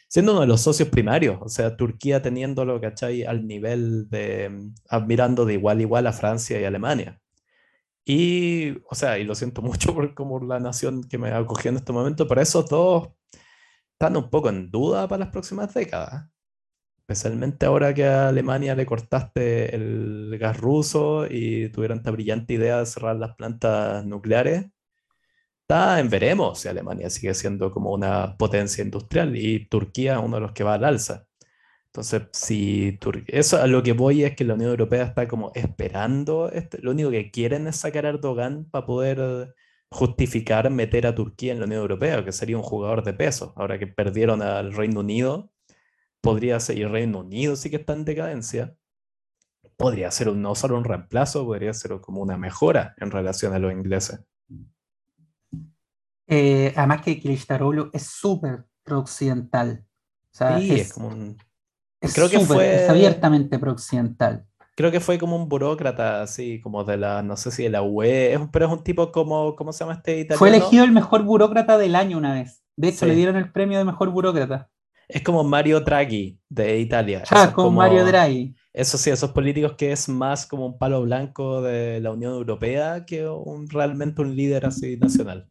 siendo uno de los socios primarios, o sea, Turquía teniéndolo, ¿cachai? Al nivel de, admirando de igual a igual a Francia y Alemania. Y, o sea, y lo siento mucho por como la nación que me acogió en este momento, pero esos dos están un poco en duda para las próximas décadas. Especialmente ahora que a Alemania le cortaste el gas ruso y tuvieron esta brillante idea de cerrar las plantas nucleares. Está en veremos si Alemania sigue siendo como una potencia industrial y Turquía uno de los que va al alza. Entonces, si eso a lo que voy es que la Unión Europea está como esperando, este, lo único que quieren es sacar a Erdogan para poder justificar meter a Turquía en la Unión Europea, que sería un jugador de peso. Ahora que perdieron al Reino Unido, podría ser, y Reino Unido sí que está en decadencia, podría ser un, no solo un reemplazo, podría ser como una mejora en relación a los ingleses. Eh, además que Kilistaroglu es súper pro-occidental. sí, es, como un... creo que fue... abiertamente pro-occidental. Creo que fue como un burócrata, así como de la, no sé si de la UE, pero es un tipo como, ¿cómo se llama este italiano? Fue elegido el mejor burócrata del año una vez. De hecho, le dieron el premio de mejor burócrata. Es como Mario Draghi de Italia. Ah, como, Mario Draghi. Eso sí, esos políticos que es más como un palo blanco de la Unión Europea que un, realmente un líder así nacional.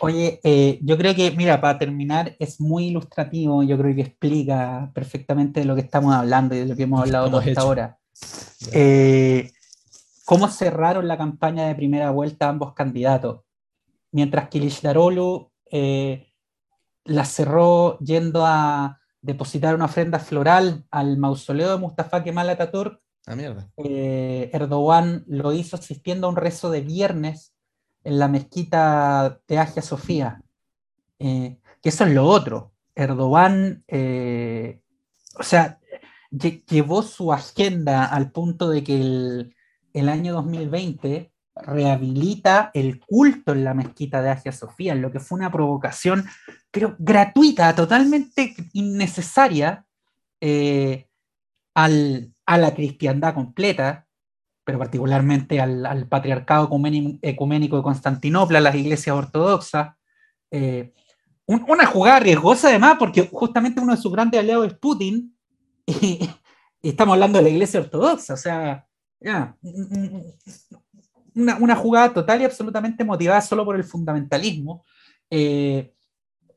Oye, eh, yo creo que, mira, para terminar, es muy ilustrativo, yo creo que explica perfectamente de lo que estamos hablando y de lo que hemos hablado hasta ahora. Eh, cómo cerraron la campaña de primera vuelta ambos candidatos. Mientras que eh, la cerró yendo a depositar una ofrenda floral al mausoleo de Mustafa Kemal Atatürk. Ah, mierda. Eh, Erdogan lo hizo asistiendo a un rezo de viernes en la mezquita de Agia Sofía. Eh, que eso es lo otro. Erdogan, eh, o sea, llevó su agenda al punto de que el, el año 2020 rehabilita el culto en la mezquita de Asia Sofía, en lo que fue una provocación, pero gratuita, totalmente innecesaria eh, al, a la cristiandad completa, pero particularmente al, patriarcado ecuménico de Constantinopla, a las iglesias ortodoxas. Eh, una jugada riesgosa además, porque justamente uno de sus grandes aliados es Putin, y, estamos hablando de la iglesia ortodoxa, o sea, ya, una, jugada total y absolutamente motivada solo por el fundamentalismo. Eh,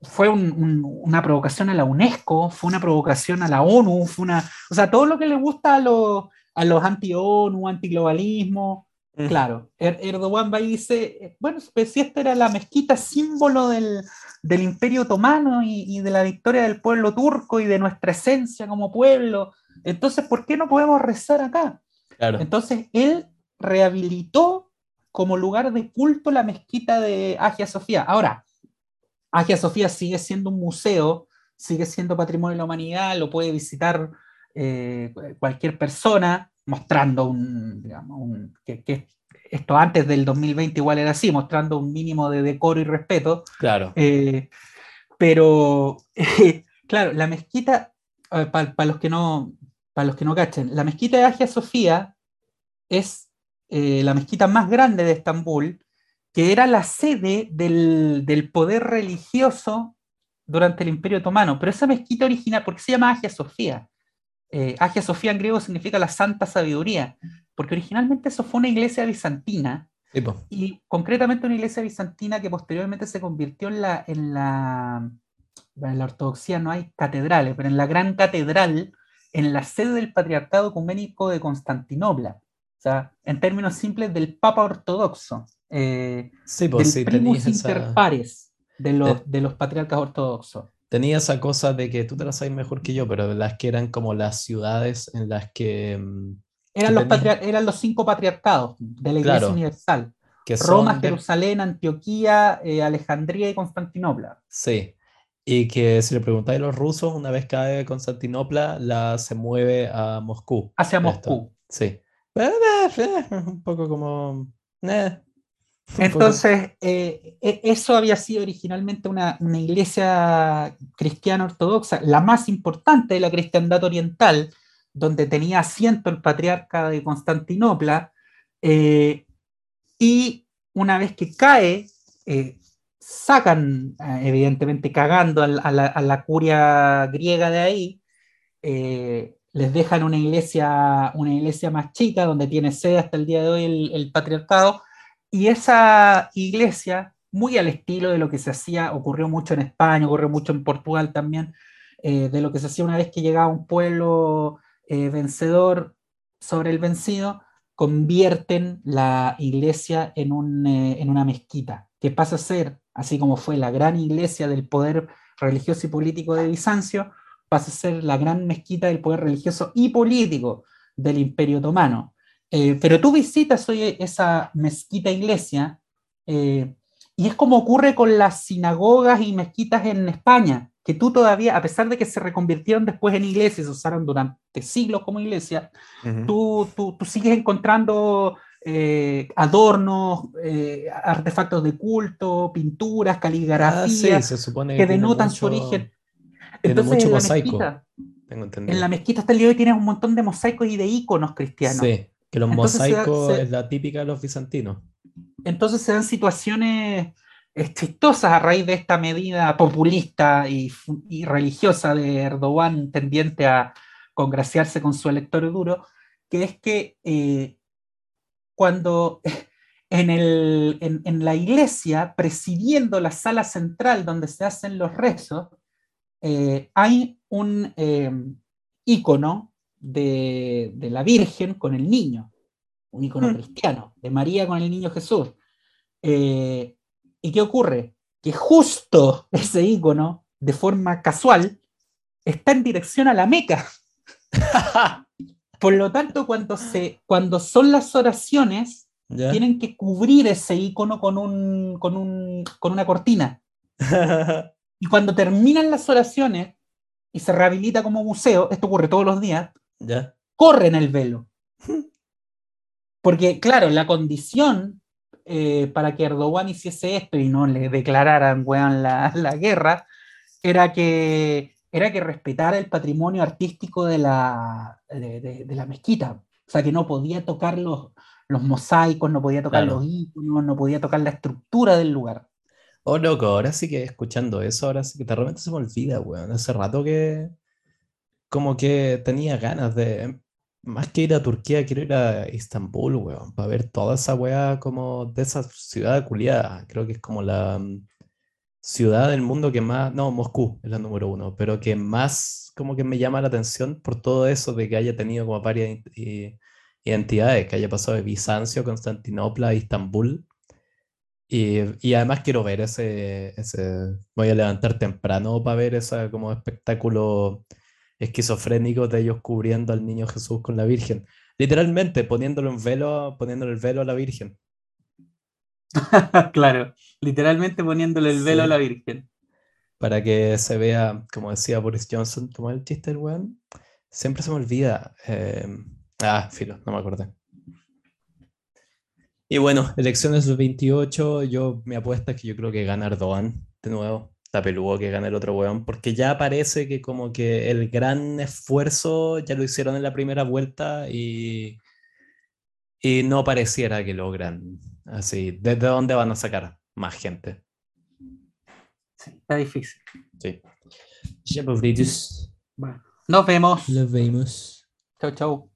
fue una provocación a la UNESCO, fue una provocación a la ONU, fue una, o sea, todo lo que le gusta a los, a los anti-ONU, anti-globalismo. Claro, er, Erdogan va y dice, bueno, pues si esta era la mezquita símbolo del, del imperio otomano y, y, de la victoria del pueblo turco y de nuestra esencia como pueblo, entonces, ¿por qué no podemos rezar acá? Claro. Entonces, él rehabilitó como lugar de culto la mezquita de Agia Sofía. Ahora, Agia Sofía sigue siendo un museo, sigue siendo patrimonio de la humanidad, lo puede visitar eh, cualquier persona, mostrando un, digamos, que, esto antes del 2020 igual era así, mostrando un mínimo de decoro y respeto. Claro. Eh, pero, claro, la mezquita, para los que no, para los que no cachen, la mezquita de Agia Sofía es eh, la mezquita más grande de Estambul, que era la sede del, poder religioso durante el Imperio Otomano. Pero esa mezquita original, ¿por qué se llama Agia Sofía? Eh, Agia Sofía en griego significa la santa sabiduría, porque originalmente eso fue una iglesia bizantina, y concretamente una iglesia bizantina que posteriormente se convirtió en la, en la, en la ortodoxia no hay catedrales, pero en la gran catedral, en la sede del Patriarcado Ecuménico de Constantinopla sea, en términos simples, del Papa Ortodoxo. Eh, sí, pues del sí, primus inter pares de los, eh, de los patriarcas ortodoxos. Tenía esa cosa de que tú te la sabes mejor que yo, pero las que eran como las ciudades en las que... Mm, eran, los, eran los cinco patriarcados de la Iglesia Universal. Que Roma, Jerusalén, Antioquía, eh, Alejandría y Constantinopla. Sí, y que si le preguntáis a los rusos, una vez cae Constantinopla, la se mueve a Moscú. Hacia Moscú. Sí. Un poco como... Entonces, eh, e, eso había sido originalmente una, iglesia cristiana ortodoxa, la más importante de la cristiandad oriental, donde tenía asiento el patriarca de Constantinopla, eh, y una vez que cae, eh, sacan, evidentemente cagando a la, a la, curia griega de ahí, les dejan una iglesia, una iglesia más chica, donde tiene sede hasta el día de hoy el, patriarcado, y esa iglesia, muy al estilo de lo que se hacía, ocurrió mucho en España, ocurrió mucho en Portugal también, eh, de lo que se hacía una vez que llegaba un pueblo eh, vencedor sobre el vencido, convierten la iglesia en, un, eh, en una mezquita, que pasa a ser, así como fue la gran iglesia del poder religioso y político de Bizancio, pasa a ser la gran mezquita del poder religioso y político del Imperio Otomano. Eh, pero tú visitas hoy esa mezquita iglesia eh, y es como ocurre con las sinagogas y mezquitas en España, que tú todavía, a pesar de que se reconvirtieron después en iglesias, se usaron durante siglos como iglesia, tú, tú, tú, sigues encontrando eh, adornos, artefactos de culto, pinturas, caligrafías, ah, que, denotan su origen. Entonces, en la Mezquita, en la mezquita hasta el día de hoy tienes un montón de mosaicos y de iconos cristianos. Sí, que los mosaicos es la típica de los bizantinos. Entonces se dan situaciones chistosas a raíz de esta medida populista y, religiosa de Erdogan tendiente a congraciarse con su elector duro, que es que eh, cuando en, el, en, la iglesia, presidiendo la sala central donde se hacen los rezos, eh, hay un eh, icono de, la Virgen con el niño, un icono mm. cristiano, de María con el niño Jesús. Eh, ¿Y qué ocurre? Que justo ese icono, de forma casual, está en dirección a la Meca. Por lo tanto, cuando, se, cuando son las oraciones, tienen que cubrir ese icono con, un, con una cortina. Y cuando terminan las oraciones, y se rehabilita como museo, esto ocurre todos los días, ¿Ya? corren el velo. Porque, claro, la condición eh, para que Erdogan hiciese esto y no le declararan weón, la, la guerra era que, era que respetara el patrimonio artístico de la, de, de- de la mezquita. O sea, que no podía tocar los, los mosaicos, no podía tocar Claro. los íconos, no podía tocar la estructura del lugar. Oh, loco, ahora sí que escuchando eso, ahora sí que de repente se me olvida, weón. Hace rato que como que tenía ganas de, más que ir a Turquía, quiero ir a Istambul, weón, para ver toda esa weá como de esa ciudad culiada. Creo que es como la mm, ciudad del mundo que más, no, Moscú es la número uno, pero que más como que me llama la atención por todo eso de que haya tenido como varias identidades, que haya pasado de Bizancio, Constantinopla a Istambul. Y, y además quiero ver ese, ese, voy a levantar temprano para ver ese como espectáculo esquizofrénico de ellos cubriendo al niño Jesús con la Virgen. Literalmente poniéndolo en velo, poniéndole el velo a la Virgen. claro, literalmente poniéndole el velo Sí. a la Virgen. Para que se vea, como decía Boris Johnson, como el chiste del weón. Siempre se me olvida. eh, ah, filo, no me acordé. Y bueno, elecciones del 28, yo mi apuesta es que yo creo que gana Erdogan de nuevo. Está peludo que gane el otro weón, porque ya parece que como que el gran esfuerzo ya lo hicieron en la primera vuelta y, y no pareciera que logran así. ¿Desde dónde van a sacar más gente? Sí, está difícil. Sí. Ya, nos vemos. Nos vemos. Chau, chau.